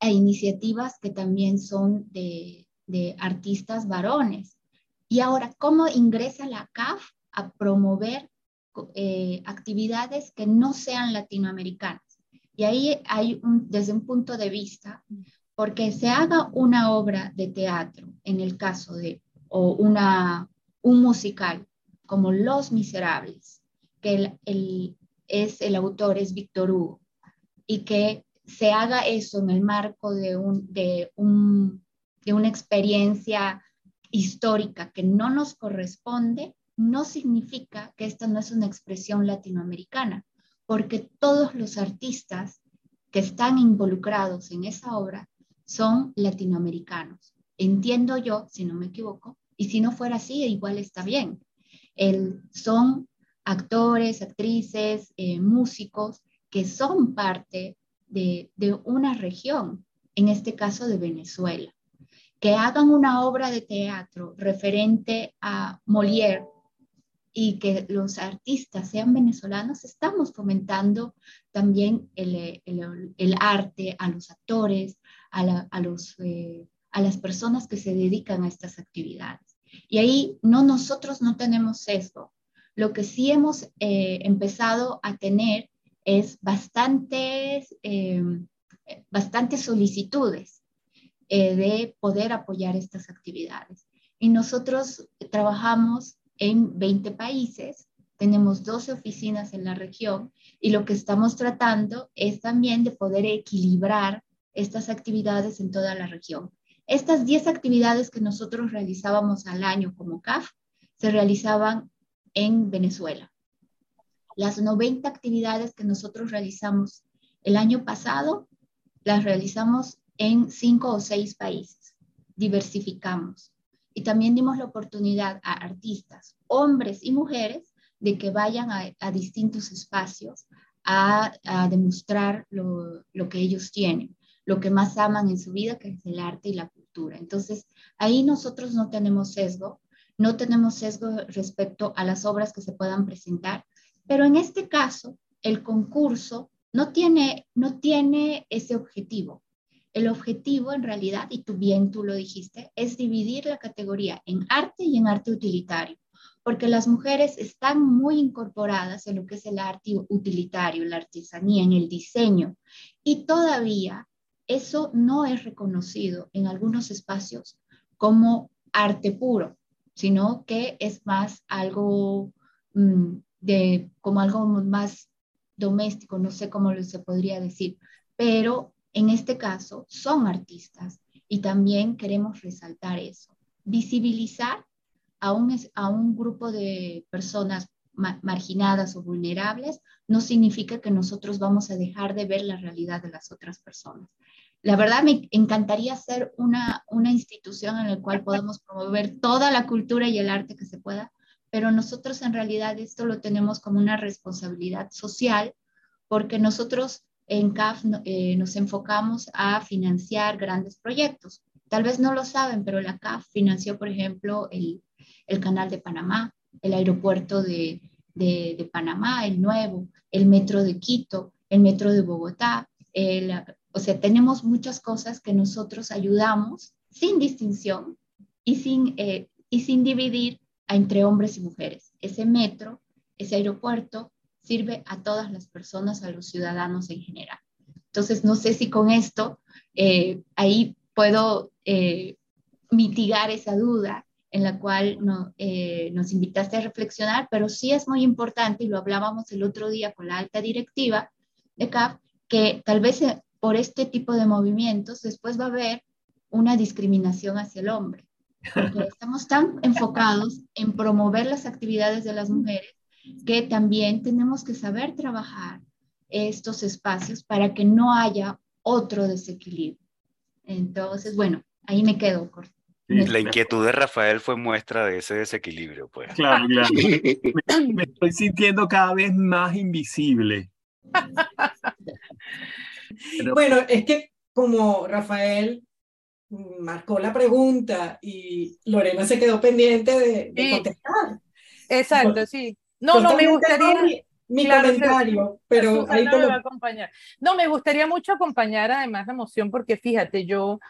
e iniciativas que también son de, artistas varones. Y ahora, ¿cómo ingresa la CAF a promover eh, actividades que no sean latinoamericanas? Y ahí hay desde un punto de vista, porque se haga una obra de teatro, en el caso de, o una, un musical como Los Miserables, que el, es el autor es Víctor Hugo, y que se haga eso en el marco de, un, de, un, de una experiencia histórica que no nos corresponde, no significa que esta no es una expresión latinoamericana, porque todos los artistas que están involucrados en esa obra son latinoamericanos. Entiendo yo, si no me equivoco, y si no fuera así, igual está bien. El, son actores, actrices, eh, músicos que son parte de, una región, en este caso de Venezuela, que hagan una obra de teatro referente a Molière y que los artistas sean venezolanos, estamos fomentando también el, el, arte a los actores, a, la, a los, eh, a las personas que se dedican a estas actividades. Y ahí no, nosotros no tenemos sesgo. Lo que sí hemos eh, empezado a tener es bastantes, eh, bastantes solicitudes eh, de poder apoyar estas actividades. Y nosotros trabajamos en 20 países, tenemos 12 oficinas en la región y lo que estamos tratando es también de poder equilibrar estas actividades en toda la región. Estas 10 actividades que nosotros realizábamos al año como CAF se realizaban en Venezuela. Las 90 actividades que nosotros realizamos el año pasado las realizamos en 5 o 6 países. Diversificamos y también dimos la oportunidad a artistas, hombres y mujeres, de que vayan a, distintos espacios a, demostrar lo, lo, que ellos tienen, lo que más aman en su vida, que es el arte y la cultura. Entonces, ahí nosotros no tenemos sesgo, no tenemos sesgo respecto a las obras que se puedan presentar, pero en este caso, el concurso no tiene, no tiene ese objetivo. El objetivo en realidad, y tú bien tú lo dijiste, es dividir la categoría en arte y en arte utilitario, porque las mujeres están muy incorporadas en lo que es el arte utilitario, la artesanía, en el diseño, y todavía eso no es reconocido en algunos espacios como arte puro, sino que es más algo mm, de, como algo más doméstico, no sé cómo se podría decir, pero en este caso son artistas y también queremos resaltar eso, visibilizar a un, a un grupo de personas marginadas o vulnerables no significa que nosotros vamos a dejar de ver la realidad de las otras personas. La verdad me encantaría ser una, una institución en la cual podamos promover toda la cultura y el arte que se pueda, pero nosotros en realidad esto lo tenemos como una responsabilidad social porque nosotros en CAF eh, nos enfocamos a financiar grandes proyectos. Tal vez no lo saben, pero la CAF financió, por ejemplo, el, el canal de Panamá, el aeropuerto de, de, Panamá, el nuevo, el metro de Quito, el metro de Bogotá. o sea, tenemos muchas cosas que nosotros ayudamos sin distinción y sin, eh, y sin dividir entre hombres y mujeres. Ese metro, ese aeropuerto, sirve a todas las personas, a los ciudadanos en general. Entonces, no sé si con esto eh, ahí puedo eh, mitigar esa duda en la cual eh, nos invitaste a reflexionar, pero sí es muy importante, y lo hablábamos el otro día con la alta directiva de CAF, que tal vez por este tipo de movimientos después va a haber una discriminación hacia el hombre, porque estamos tan enfocados en promover las actividades de las mujeres que también tenemos que saber trabajar estos espacios para que no haya otro desequilibrio. Entonces, bueno, ahí me quedo.
La inquietud de Rafael fue muestra de ese desequilibrio, pues.
Claro, claro. Me, estoy sintiendo cada vez más invisible.
Bueno, es que como Rafael marcó la pregunta y Lorena se quedó pendiente de, contestar.
Exacto, sí. No, no me gustaría.
Mi, comentario, pero ahí te lo...
acompañar. No, me gustaría mucho acompañar además la emoción, porque fíjate, yo,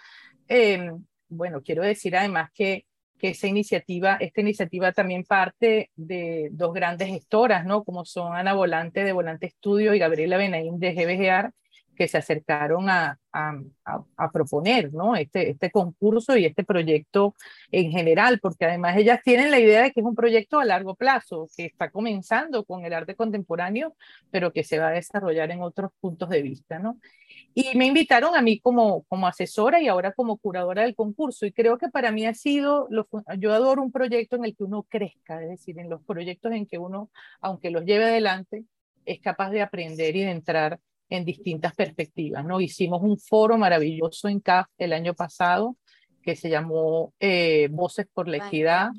em, bueno, quiero decir además que, que esa iniciativa, esta iniciativa también parte de dos grandes gestoras, ¿no? Como son Ana Volante de Volante Estudio y Gabriela Benaín de GBGAR, que se acercaron a, a, proponer ¿no? este, este concurso y este proyecto en general, porque además ellas tienen la idea de que es un proyecto a largo plazo, que está comenzando con el arte contemporáneo, pero que se va a desarrollar en otros puntos de vista. ¿no? Y me invitaron a mí como, como asesora y ahora como curadora del concurso. Y creo que para mí ha sido, lo, yo adoro un proyecto en el que uno crezca, es decir, en los proyectos en que uno, aunque los lleve adelante, es capaz de aprender y de entrar en distintas perspectivas. ¿no? Hicimos un foro maravilloso en CAF el año pasado que se llamó eh, Voces por la Equidad,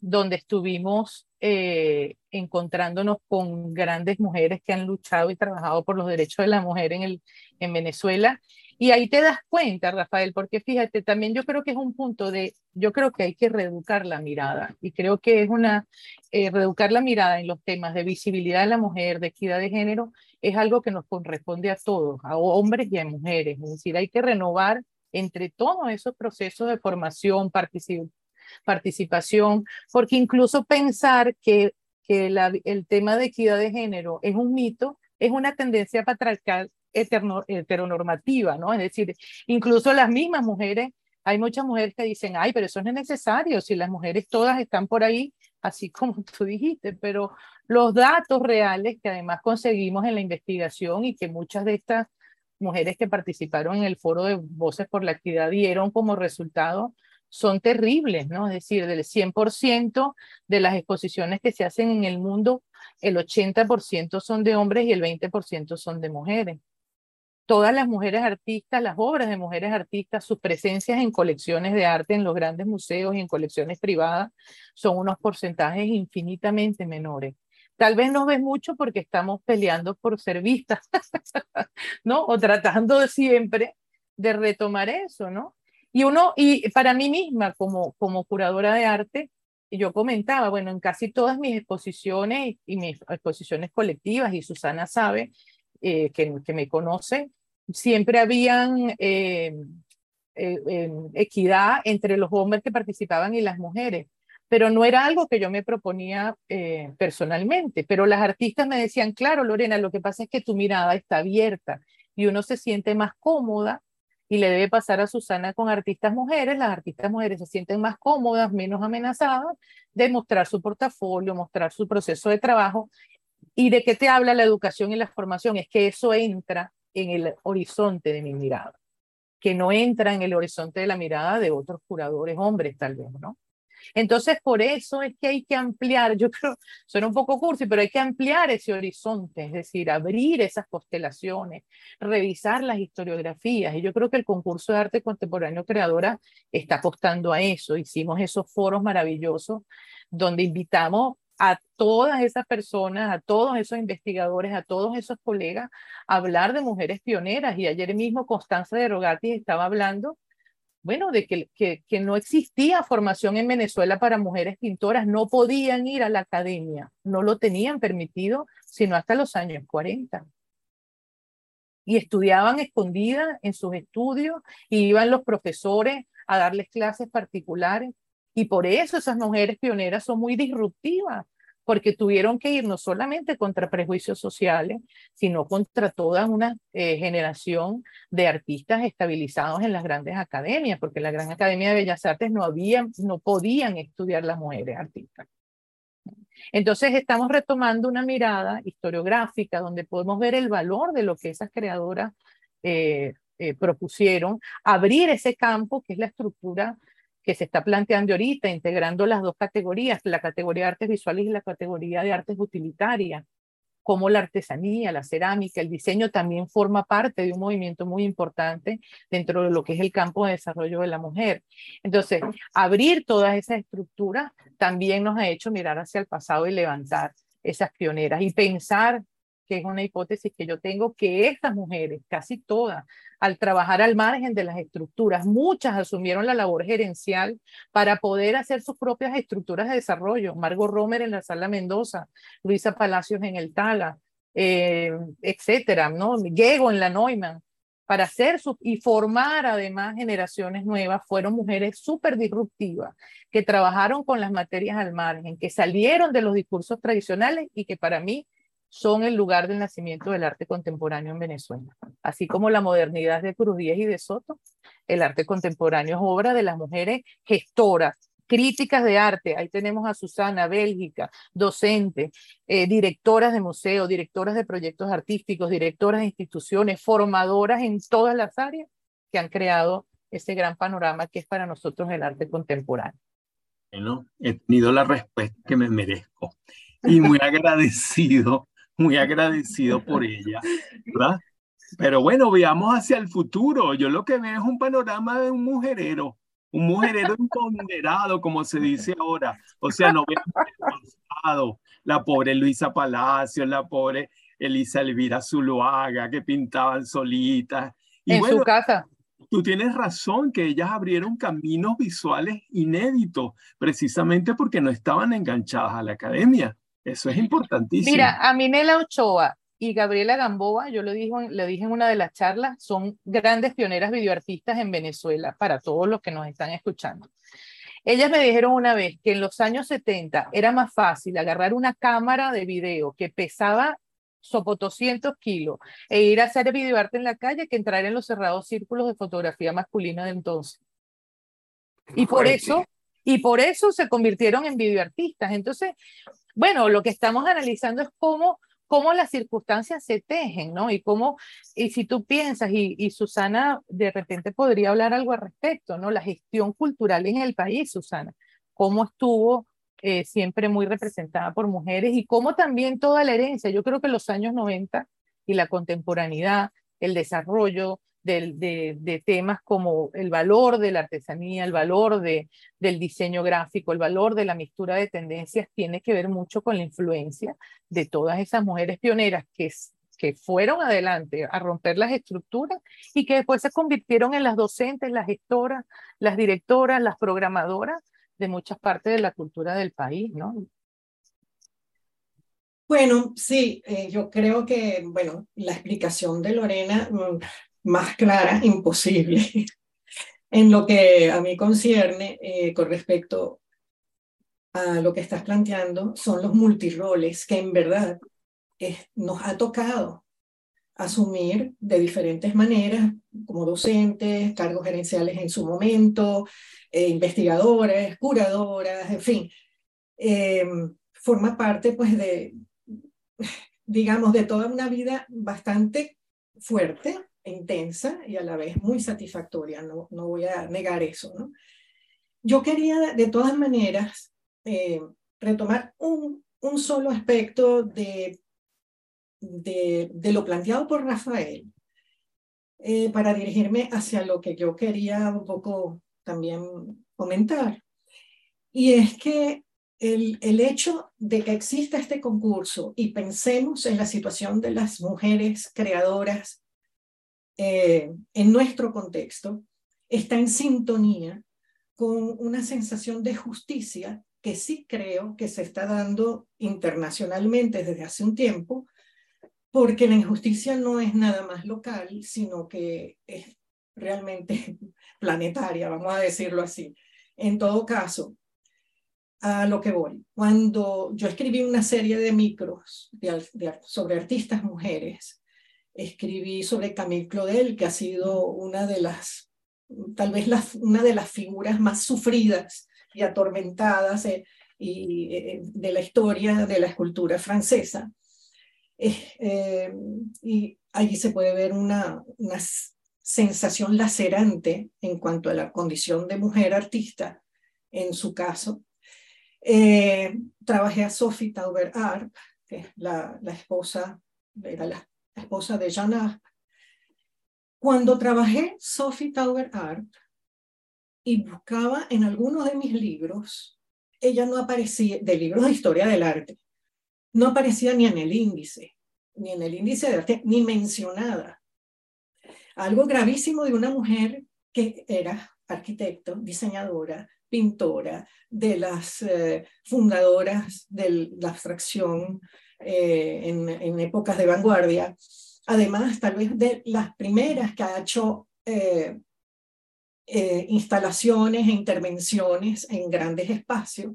donde estuvimos eh, encontrándonos con grandes mujeres que han luchado y trabajado por los derechos de la mujer en, el, en Venezuela. Y ahí te das cuenta, Rafael, porque fíjate, también yo creo que es un punto de, yo creo que hay que reeducar la mirada y creo que es una, eh, reeducar la mirada en los temas de visibilidad de la mujer, de equidad de género, es algo que nos corresponde a todos, a hombres y a mujeres. Es decir, hay que renovar entre todos esos procesos de formación, participación, porque incluso pensar que, que el tema de equidad de género es un mito, es una tendencia patriarcal eterno, heteronormativa, ¿no? Es decir, incluso las mismas mujeres, hay muchas mujeres que dicen, ay, pero eso no es necesario, si las mujeres todas están por ahí, así como tú dijiste, pero los datos reales que además conseguimos en la investigación y que muchas de estas mujeres que participaron en el foro de Voces por la Equidad dieron como resultado son terribles, ¿no? Es decir, del 100% de las exposiciones que se hacen en el mundo, el 80% son de hombres y el 20% son de mujeres. Todas las mujeres artistas, las obras de mujeres artistas, sus presencias en colecciones de arte en los grandes museos y en colecciones privadas son unos porcentajes infinitamente menores. Tal vez no ves mucho porque estamos peleando por ser vistas, ¿no? O tratando siempre de retomar eso, ¿no? Y uno, y para mí misma, como, como curadora de arte, yo comentaba, bueno, en casi todas mis exposiciones y mis exposiciones colectivas, y Susana sabe eh, que, me conoce, siempre habían eh, eh, equidad entre los hombres que participaban y las mujeres, pero no era algo que yo me proponía personalmente, pero las artistas me decían, claro, Lorena, lo que pasa es que tu mirada está abierta y uno se siente más cómoda y le debe pasar a Susana con artistas mujeres. Las artistas mujeres se sienten más cómodas, menos amenazadas de mostrar su portafolio, mostrar su proceso de trabajo. ¿Y de qué te habla la educación y la formación? Es que eso entra en el horizonte de mi mirada, que no entra en el horizonte de la mirada de otros curadores hombres, tal vez, ¿no? Entonces, por eso es que hay que ampliar, yo creo, suena un poco cursi, pero hay que ampliar ese horizonte, es decir, abrir esas constelaciones, revisar las historiografías. Y yo creo que el concurso de arte contemporáneo creadora está apostando a eso. Hicimos esos foros maravillosos donde invitamos a todas esas personas, a todos esos investigadores, a todos esos colegas, a hablar de mujeres pioneras. Y ayer mismo Constanza de Rogati estaba hablando bueno, de que, que, no existía formación en Venezuela para mujeres pintoras, no podían ir a la academia, no lo tenían permitido, sino hasta los años 40. Y estudiaban escondidas en sus estudios y iban los profesores a darles clases particulares. Y por eso esas mujeres pioneras son muy disruptivas, porque tuvieron que ir no solamente contra prejuicios sociales, sino contra toda una eh, generación de artistas estabilizados en las grandes academias, porque en la Gran Academia de Bellas Artes no, había, no podían estudiar las mujeres artistas. Entonces estamos retomando una mirada historiográfica donde podemos ver el valor de lo que esas creadoras eh, eh, propusieron, abrir ese campo que es la estructura que se está planteando ahorita, integrando las dos categorías, la categoría de artes visuales y la categoría de artes utilitarias, como la artesanía, la cerámica, el diseño también forma parte de un movimiento muy importante dentro de lo que es el campo de desarrollo de la mujer. Entonces, abrir todas esas estructuras también nos ha hecho mirar hacia el pasado y levantar esas pioneras y pensar que es una hipótesis que yo tengo, que estas mujeres, casi todas, al trabajar al margen de las estructuras, muchas asumieron la labor gerencial para poder hacer sus propias estructuras de desarrollo. Margot Romer en la Sala Mendoza, Luisa Palacios en el Tala, eh, etcétera, ¿no? Diego en la Neumann, para hacer su, y formar además generaciones nuevas, fueron mujeres súper disruptivas, que trabajaron con las materias al margen, que salieron de los discursos tradicionales y que para mí son el lugar del nacimiento del arte contemporáneo en Venezuela. Así como la modernidad de Cruz Díez y de Soto, el arte contemporáneo es obra de las mujeres gestoras, críticas de arte. Ahí tenemos a Susana, Bélgica, docente, eh, directoras de museos, directoras de proyectos artísticos, directoras de instituciones, formadoras en todas las áreas que han creado ese gran panorama que es para nosotros el arte contemporáneo.
Bueno, he tenido la respuesta que me merezco y muy agradecido muy agradecido por ella, ¿verdad? Pero bueno, veamos hacia el futuro. Yo lo que veo es un panorama de un mujerero, un mujerero empoderado, como se dice ahora. O sea, no veo pasado. La pobre Luisa Palacio, la pobre Elisa Elvira Zuluaga, que pintaban solitas.
Y en su casa.
Tú tienes razón que ellas abrieron caminos visuales inéditos, precisamente porque no estaban enganchadas a la academia. Eso es importantísimo.
Mira, a Minela Ochoa y Gabriela Gamboa, yo lo dije, lo dije en una de las charlas, son grandes pioneras videoartistas en Venezuela, para todos los que nos están escuchando. Ellas me dijeron una vez que en los años 70 era más fácil agarrar una cámara de video que pesaba sopo 200 kilos e ir a hacer videoarte en la calle que entrar en los cerrados círculos de fotografía masculina de entonces. Y por eso, y por eso se convirtieron en videoartistas. Entonces, bueno, lo que estamos analizando es cómo, cómo las circunstancias se tejen, ¿no? Y cómo, y si tú piensas, y, Susana de repente podría hablar algo al respecto, ¿no? La gestión cultural en el país, Susana, cómo estuvo eh, siempre muy representada por mujeres y cómo también toda la herencia, yo creo que los años 90 y la contemporaneidad, el desarrollo de, temas como el valor de la artesanía, el valor de, del diseño gráfico, el valor de la mistura de tendencias, tiene que ver mucho con la influencia de todas esas mujeres pioneras que, que fueron adelante a romper las estructuras y que después se convirtieron en las docentes, las gestoras, las directoras, las programadoras de muchas partes de la cultura del país, ¿no?
Bueno, sí, eh, yo creo que, bueno, la explicación de Lorena mm, más clara imposible. en lo que a mí concierne eh, con respecto a lo que estás planteando, son los multiroles que en verdad nos ha tocado asumir de diferentes maneras, como docentes, cargos gerenciales en su momento, eh, investigadores, curadoras, en fin. Em, forma parte, pues, de, digamos, de toda una vida bastante fuerte intensa y a la vez muy satisfactoria, no, no voy a negar eso. ¿no? Yo quería de todas maneras eh, retomar un, un, solo aspecto de, de, lo planteado por Rafael eh, para dirigirme hacia lo que yo quería un poco también comentar. Y es que el, el, hecho de que exista este concurso y pensemos en la situación de las mujeres creadoras eh, en nuestro contexto está en sintonía con una sensación de justicia que sí creo que se está dando internacionalmente desde hace un tiempo, porque la injusticia no es nada más local, sino que es realmente planetaria, vamos a decirlo así. En todo caso, a lo que voy, cuando yo escribí una serie de micros sobre artistas mujeres, escribí sobre Camille Claudel, que ha sido una de las, tal vez una de las figuras más sufridas y atormentadas eh, eh, de la historia de la escultura francesa. Eh, y allí se puede ver una, una sensación lacerante en cuanto a la condición de mujer artista, en su caso. trabajé a Sophie Tauber Arp, que es la, la esposa, era la esposa de Jean Cuando trabajé Sophie Tauber Art y buscaba en algunos de mis libros, ella no aparecía, de libros de historia del arte, no aparecía ni en el índice, ni en el índice de arte, ni mencionada. Algo gravísimo de una mujer que era arquitecto, diseñadora, pintora, de las eh, fundadoras de la abstracción eh, en, épocas de vanguardia, además tal vez de las primeras que ha hecho eh, eh, instalaciones e intervenciones en grandes espacios,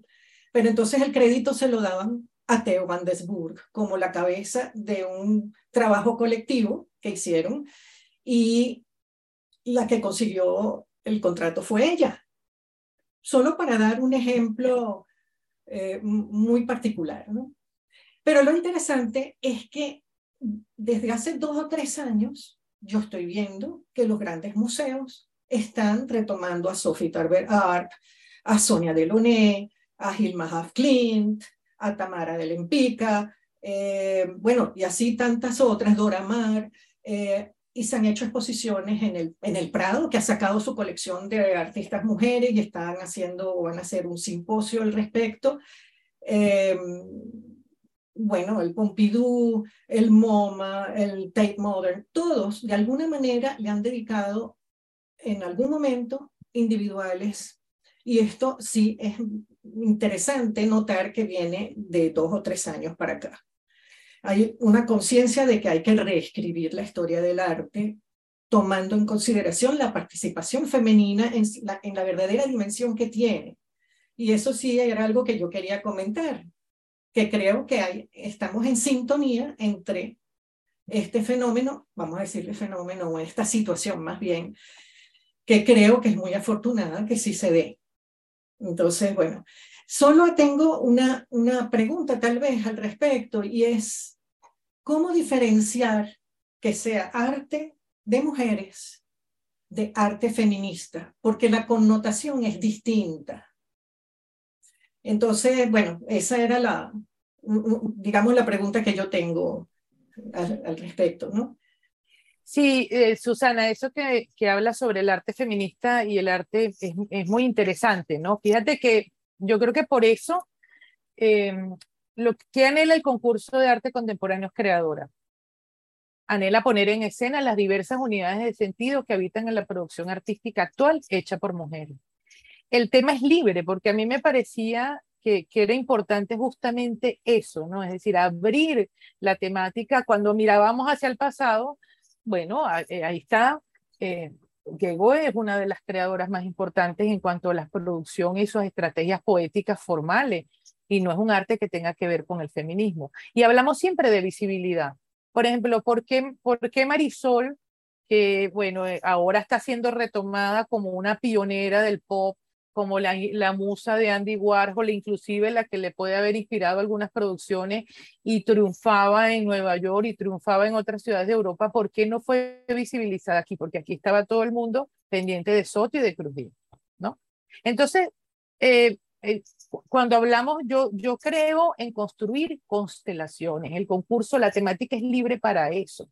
pero entonces el crédito se lo daban a Theo van Desburg como la cabeza de un trabajo colectivo que hicieron y la que consiguió el contrato fue ella. Solo para dar un ejemplo muy particular. ¿no? Pero lo interesante es que desde hace dos o tres años yo estoy viendo que los grandes museos están retomando a Sophie Tarver Arp, a Sonia Delaunay, a Hilma Haf Klint, a Tamara de Lempica, eh, bueno, y así tantas otras, Dora Mar, eh, y se han hecho exposiciones en el, en el Prado, que ha sacado su colección de artistas mujeres y están haciendo van a hacer un simposio al respecto. Em, bueno, el Pompidou, el MoMA, el Tate Modern, todos de alguna manera le han dedicado en algún momento individuales. Y esto sí es interesante notar que viene de dos o tres años para acá. Hay una conciencia de que hay que reescribir la historia del arte tomando en consideración la participación femenina en la, verdadera dimensión que tiene. Y eso sí era algo que yo quería comentar, que creo que hay, estamos en sintonía entre este fenómeno, vamos a decirle fenómeno, o esta situación más bien, que creo que es muy afortunada que sí se dé. Entonces, bueno, solo tengo una, una pregunta tal vez al respecto y es, ¿cómo diferenciar que sea arte de mujeres de arte feminista? Porque la connotación es distinta. Entonces, bueno, esa era la, digamos, la pregunta que yo tengo al, respecto, ¿no?
Sí, eh, Susana, eso que, que habla sobre el arte feminista y el arte es, es, muy interesante, ¿no? Fíjate que yo creo que por eso eh, lo que anhela el concurso de arte contemporáneo creadora. Anhela poner en escena las diversas unidades de sentido que habitan en la producción artística actual hecha por mujeres. El tema es libre, porque a mí me parecía que, era importante justamente eso, ¿no? Es decir, abrir la temática cuando mirábamos hacia el pasado, bueno, eh, ahí está. Eh, es una de las creadoras más importantes en cuanto a la producción y sus estrategias poéticas formales, y no es un arte que tenga que ver con el feminismo. Y hablamos siempre de visibilidad. Por ejemplo, ¿por qué, por qué Marisol, que bueno, eh, ahora está siendo retomada como una pionera del pop, como la, la, musa de Andy Warhol, inclusive la que le puede haber inspirado algunas producciones y triunfaba en Nueva York y triunfaba en otras ciudades de Europa, ¿por qué no fue visibilizada aquí? Porque aquí estaba todo el mundo pendiente de Soto y de Crujillo, ¿no? Entonces, eh, eh, cuando hablamos, yo, yo creo en construir constelaciones. El concurso, la temática es libre para eso.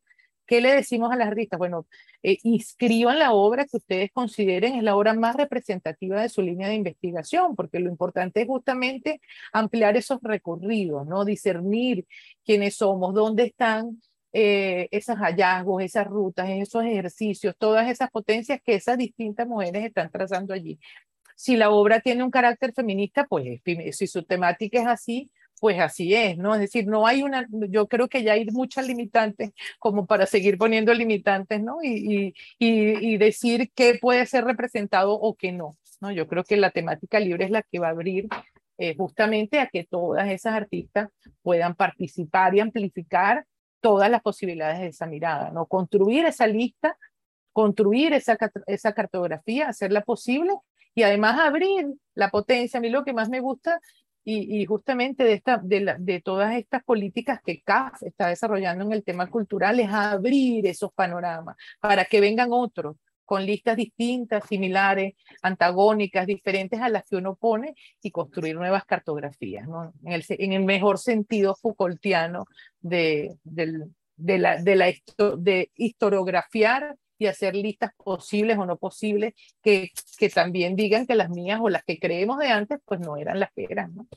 ¿Qué le decimos a las artistas? Bueno, eh, inscriban la obra que ustedes consideren es la obra más representativa de su línea de investigación, porque lo importante es justamente ampliar esos recorridos, ¿no? Discernir quiénes somos, dónde están eh, esos hallazgos, esas rutas, esos ejercicios, todas esas potencias que esas distintas mujeres están trazando allí. Si la obra tiene un carácter feminista, pues si su temática es así, pues así es, ¿no? Es decir, no hay una, yo creo que ya hay muchas limitantes como para seguir poniendo limitantes, ¿no? Y, y, y, decir qué puede ser representado o qué no, ¿no? Yo creo que la temática libre es la que va a abrir eh, justamente a que todas esas artistas puedan participar y amplificar todas las posibilidades de esa mirada, ¿no? Construir esa lista, construir esa, esa cartografía, hacerla posible y además abrir la potencia. A mí lo que más me gusta y, justamente de, esta, de, de, todas estas políticas que CAF está desarrollando en el tema cultural es abrir esos panoramas para que vengan otros con listas distintas, similares, antagónicas, diferentes a las que uno pone y construir nuevas cartografías, ¿no? en, el, en el mejor sentido Foucaultiano de, de, de, la, de, la, de historiografiar y hacer listas posibles o no posibles que, que también digan que las mías o las que creemos de antes, pues no eran las que eran. ¿no?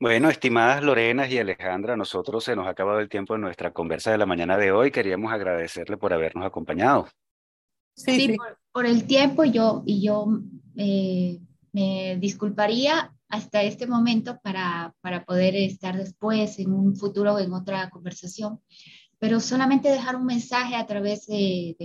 Bueno, estimadas Lorenas y Alejandra, nosotros se nos ha acabado el tiempo de nuestra conversa de la mañana de hoy. Queríamos agradecerle por habernos acompañado.
Sí, sí, Por, el tiempo yo, y yo eh, me disculparía hasta este momento para, para poder estar después en un futuro en otra conversación pero solamente dejar un mensaje a través de,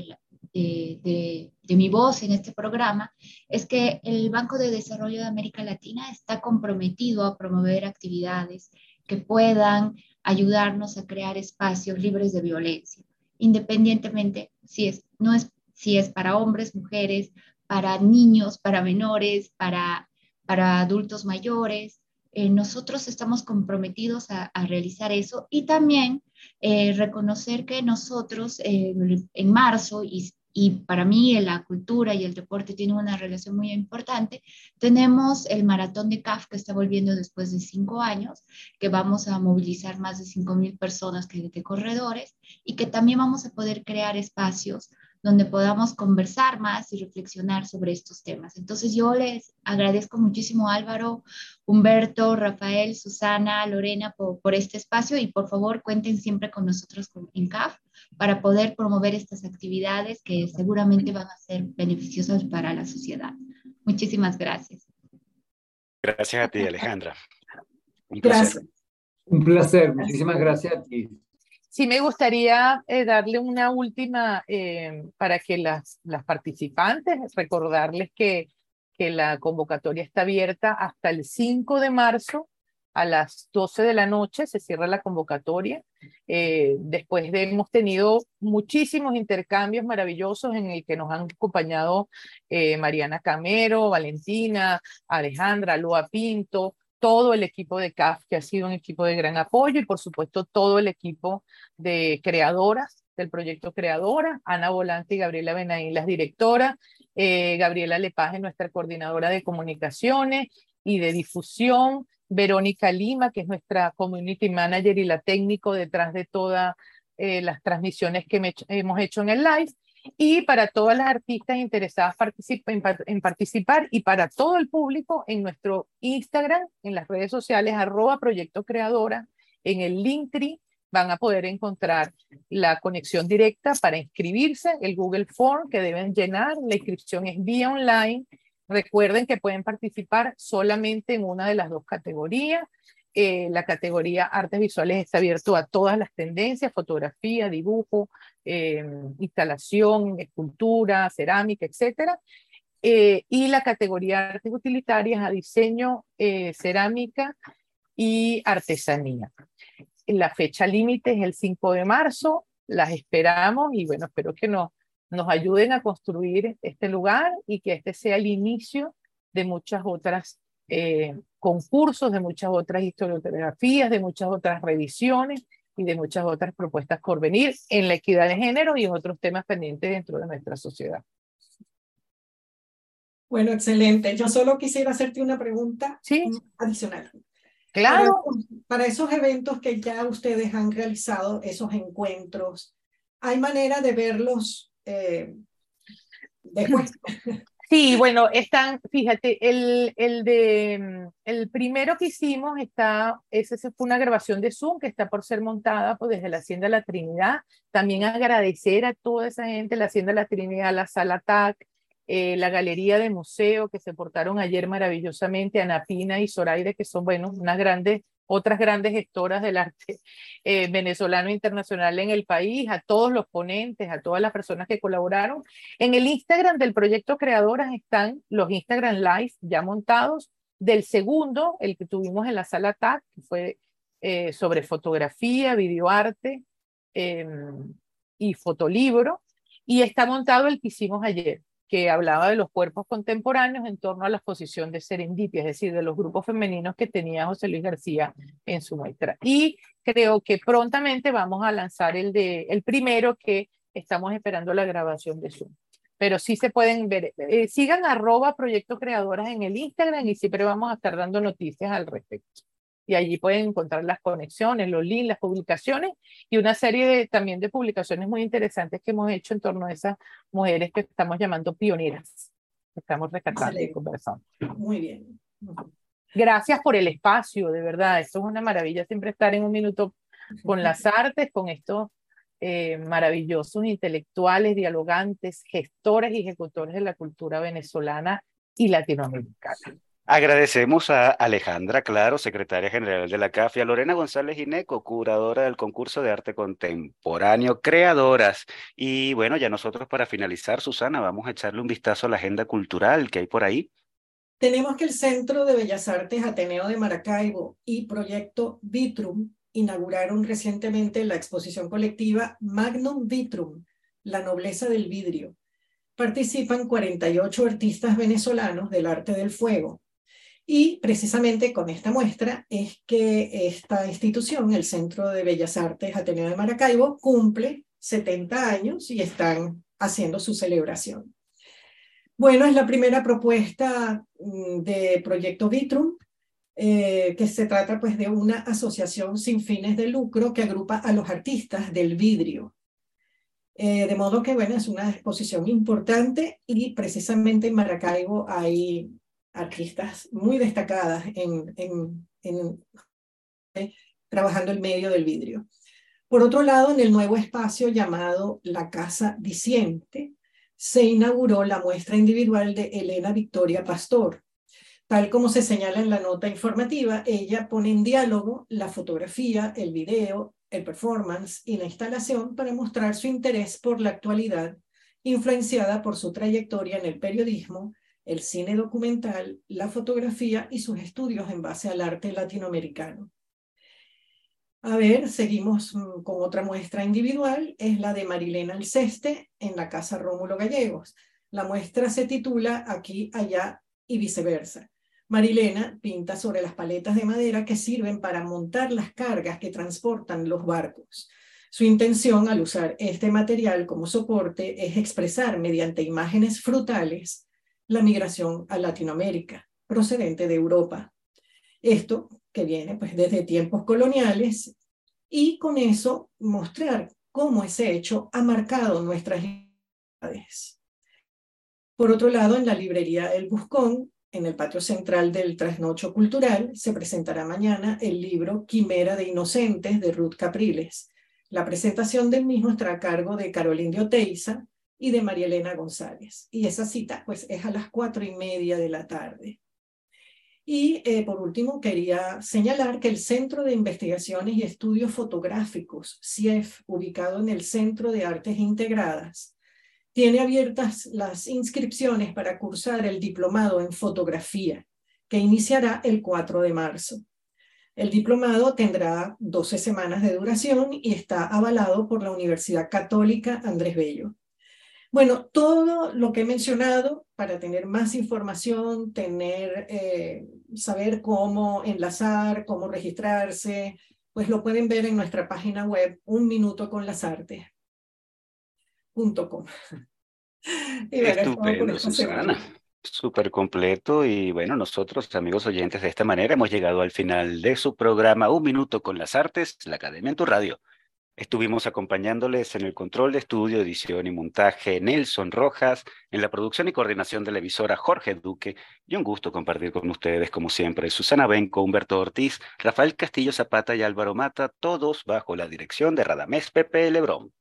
de, de, mi voz en este programa es que el Banco de Desarrollo de América Latina está comprometido a promover actividades que puedan ayudarnos a crear espacios libres de violencia, independientemente si es, no es, si es para hombres, mujeres, para niños, para menores, para, para adultos mayores. Eh, nosotros estamos comprometidos a, a realizar eso y también eh, reconocer que nosotros eh, en marzo, y, y, para mí la cultura y el deporte tienen una relación muy importante, tenemos el maratón de CAF que está volviendo después de cinco años, que vamos a movilizar más de cinco mil personas que de corredores y que también vamos a poder crear espacios donde podamos conversar más y reflexionar sobre estos temas. Entonces yo les agradezco muchísimo Álvaro, Humberto, Rafael, Susana, Lorena por, por este espacio y por favor cuenten siempre con nosotros en CAF para poder promover estas actividades que seguramente van a ser beneficiosas para la sociedad. Muchísimas gracias.
Gracias a ti, Alejandra.
Un placer. Gracias. Un placer. Muchísimas gracias a ti.
Sí, me gustaría eh, darle una última eh, para que las, las participantes, recordarles que, que la convocatoria está abierta hasta el 5 de marzo a las 12 de la noche, se cierra la convocatoria. Eh, después de hemos tenido muchísimos intercambios maravillosos en el que nos han acompañado Mariana Camero, Valentina, Alejandra, Lua Pinto, todo el equipo de CAF, que ha sido un equipo de gran apoyo, y por supuesto todo el equipo de creadoras del proyecto Creadora, Ana Volante y Gabriela Benaín, las directoras, eh, Gabriela Lepage, nuestra coordinadora de comunicaciones y de difusión, Verónica Lima, que es nuestra community manager y la técnico detrás de todas eh, las transmisiones que hemos hecho en el live, y para todas las artistas interesadas en, participar y para todo el público en nuestro Instagram, en las redes sociales, arroba Proyecto Creadora, en el Linktree van a poder encontrar la conexión directa para inscribirse, el Google Form que deben llenar, la inscripción es vía online. Recuerden que pueden participar solamente en una de las dos categorías. Eh, la categoría artes visuales está abierto a todas las tendencias, fotografía, dibujo, eh, instalación, escultura, cerámica, etc. Eh, y la categoría artes utilitarias a diseño, cerámica y artesanía. La fecha límite es el 5 de marzo, las esperamos y bueno, espero que nos, nos ayuden a construir este lugar y que este sea el inicio de muchas otras eh, concursos, de muchas otras historiografías, de muchas otras revisiones y de muchas otras propuestas por venir en la equidad de género y en otros temas pendientes dentro de nuestra sociedad.
Bueno, excelente. Yo solo quisiera hacerte una pregunta adicional.
Claro.
Para, esos eventos que ya ustedes han realizado, esos encuentros, ¿hay manera de verlos eh, después?
Sí, bueno, están, fíjate, el, el de mm, el primero que hicimos está, ese fue una grabación de Zoom que está por ser montada pues, desde la Hacienda La Trinidad. También agradecer a toda esa gente, la Hacienda La Trinidad, la Sala TAC, eh, la Galería de Museo que se portaron ayer maravillosamente, Ana Pina y Zoraide, que son, bueno, unas grandes otras grandes gestoras del arte eh, venezolano internacional en el país, a todos los ponentes, a todas las personas que colaboraron. En el Instagram del proyecto Creadoras están los Instagram Live ya montados. Del segundo, el que tuvimos en la sala TAC, que fue eh, sobre fotografía, videoarte eh, y fotolibro. Y está montado el que hicimos ayer, que hablaba de los cuerpos contemporáneos en torno a la exposición de Serendipia, es decir, de los grupos femeninos que tenía José Luis García en su muestra. Y creo que prontamente vamos a lanzar el, de, el primero que estamos esperando la grabación de Zoom. Pero sí se pueden ver, eh, sigan arroba Proyecto Creadoras en el Instagram y siempre vamos a estar dando noticias al respecto y allí pueden encontrar las conexiones, los links, las publicaciones y una serie de, también de publicaciones muy interesantes que hemos hecho en torno a esas mujeres que estamos llamando pioneras. Estamos rescatando y conversando.
Muy bien.
Gracias por el espacio, de verdad. Esto es una maravilla siempre estar en un minuto con las artes, con estos eh, maravillosos intelectuales, dialogantes, gestores y ejecutores de la cultura venezolana y latinoamericana.
Agradecemos a Alejandra Claro, secretaria general de la CAF, a Lorena González Gineco, curadora del concurso de arte contemporáneo, creadoras. Y bueno, ya nosotros para finalizar, Susana, vamos a echarle un vistazo a la agenda cultural que hay por ahí.
Tenemos que el Centro de Bellas Artes Ateneo de Maracaibo y Proyecto Vitrum inauguraron recientemente la exposición colectiva Magnum Vitrum, la nobleza del vidrio. Participan 48 artistas venezolanos del arte del fuego y precisamente con esta muestra es que esta institución, el Centro de Bellas Artes Ateneo de Maracaibo, cumple 70 años y están haciendo su celebración. Bueno, es la primera propuesta mm, de Proyecto Vitrum, eh, que se trata pues de una asociación sin fines de lucro que agrupa a los artistas del vidrio. Eh, de modo que, bueno, es una exposición importante y precisamente en Maracaibo hay artistas muy destacadas en, en, en trabajando el medio del vidrio. Por otro lado, en el nuevo espacio llamado La Casa Diciente, se inauguró la muestra individual de Elena Victoria Pastor. Tal como se señala en la nota informativa, ella pone en diálogo la fotografía, el video, el performance y la instalación para mostrar su interés por la actualidad, influenciada por su trayectoria en el periodismo, el cine documental, la fotografía y sus estudios en base al arte latinoamericano. A ver, seguimos mm, con otra muestra individual, es la de Marilena Alceste en la Casa Rómulo Gallegos. La muestra se titula Aquí, allá y viceversa. Marilena pinta sobre las paletas de madera que sirven para montar las cargas que transportan los barcos. Su intención al usar este material como soporte es expresar mediante imágenes frutales la migración a Latinoamérica, procedente de Europa. Esto que viene pues desde tiempos coloniales y con eso mostrar cómo ese hecho ha marcado nuestras identidades. Por otro lado, en la librería El Buscón, en el patio central del Trasnocho Cultural, se presentará mañana el libro Quimera de Inocentes de Ruth Capriles. La presentación del mismo estará a cargo de Carolina Oteiza y de María Elena González. Y esa cita pues es a las cuatro y media de la tarde. Y eh, por último, quería señalar que el Centro de Investigaciones y Estudios Fotográficos, CIEF, ubicado en el Centro de Artes Integradas, tiene abiertas las inscripciones para cursar el diplomado en fotografía, que iniciará el 4 de marzo. El diplomado tendrá 12 semanas de duración y está avalado por la Universidad Católica Andrés Bello. Bueno, todo lo que he mencionado para tener más información, tener, eh, saber cómo enlazar, cómo registrarse, pues lo pueden ver en nuestra página web, un minuto con las artes.
Estupendo, Susana. Súper completo y bueno, nosotros, amigos oyentes, de esta manera hemos llegado al final de su programa Un Minuto con las Artes, la Academia en tu Radio. Estuvimos acompañándoles en el control de estudio, edición y montaje Nelson Rojas, en la producción y coordinación de la emisora Jorge Duque, y un gusto compartir con ustedes, como siempre, Susana Benco, Humberto Ortiz, Rafael Castillo Zapata y Álvaro Mata, todos bajo la dirección de Radamés Pepe Lebrón.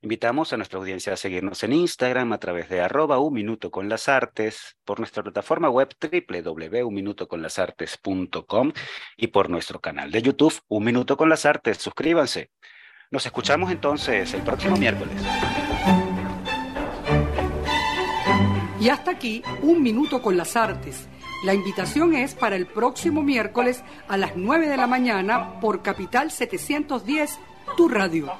Invitamos a nuestra audiencia a seguirnos en Instagram a través de arroba un minuto con las artes, por nuestra plataforma web www.unminutoconlasartes.com y por nuestro canal de YouTube Un Minuto con las Artes. Suscríbanse. Nos escuchamos entonces el próximo miércoles.
Y hasta aquí, un minuto con las artes. La invitación es para el próximo miércoles a las 9 de la mañana por Capital 710, tu radio.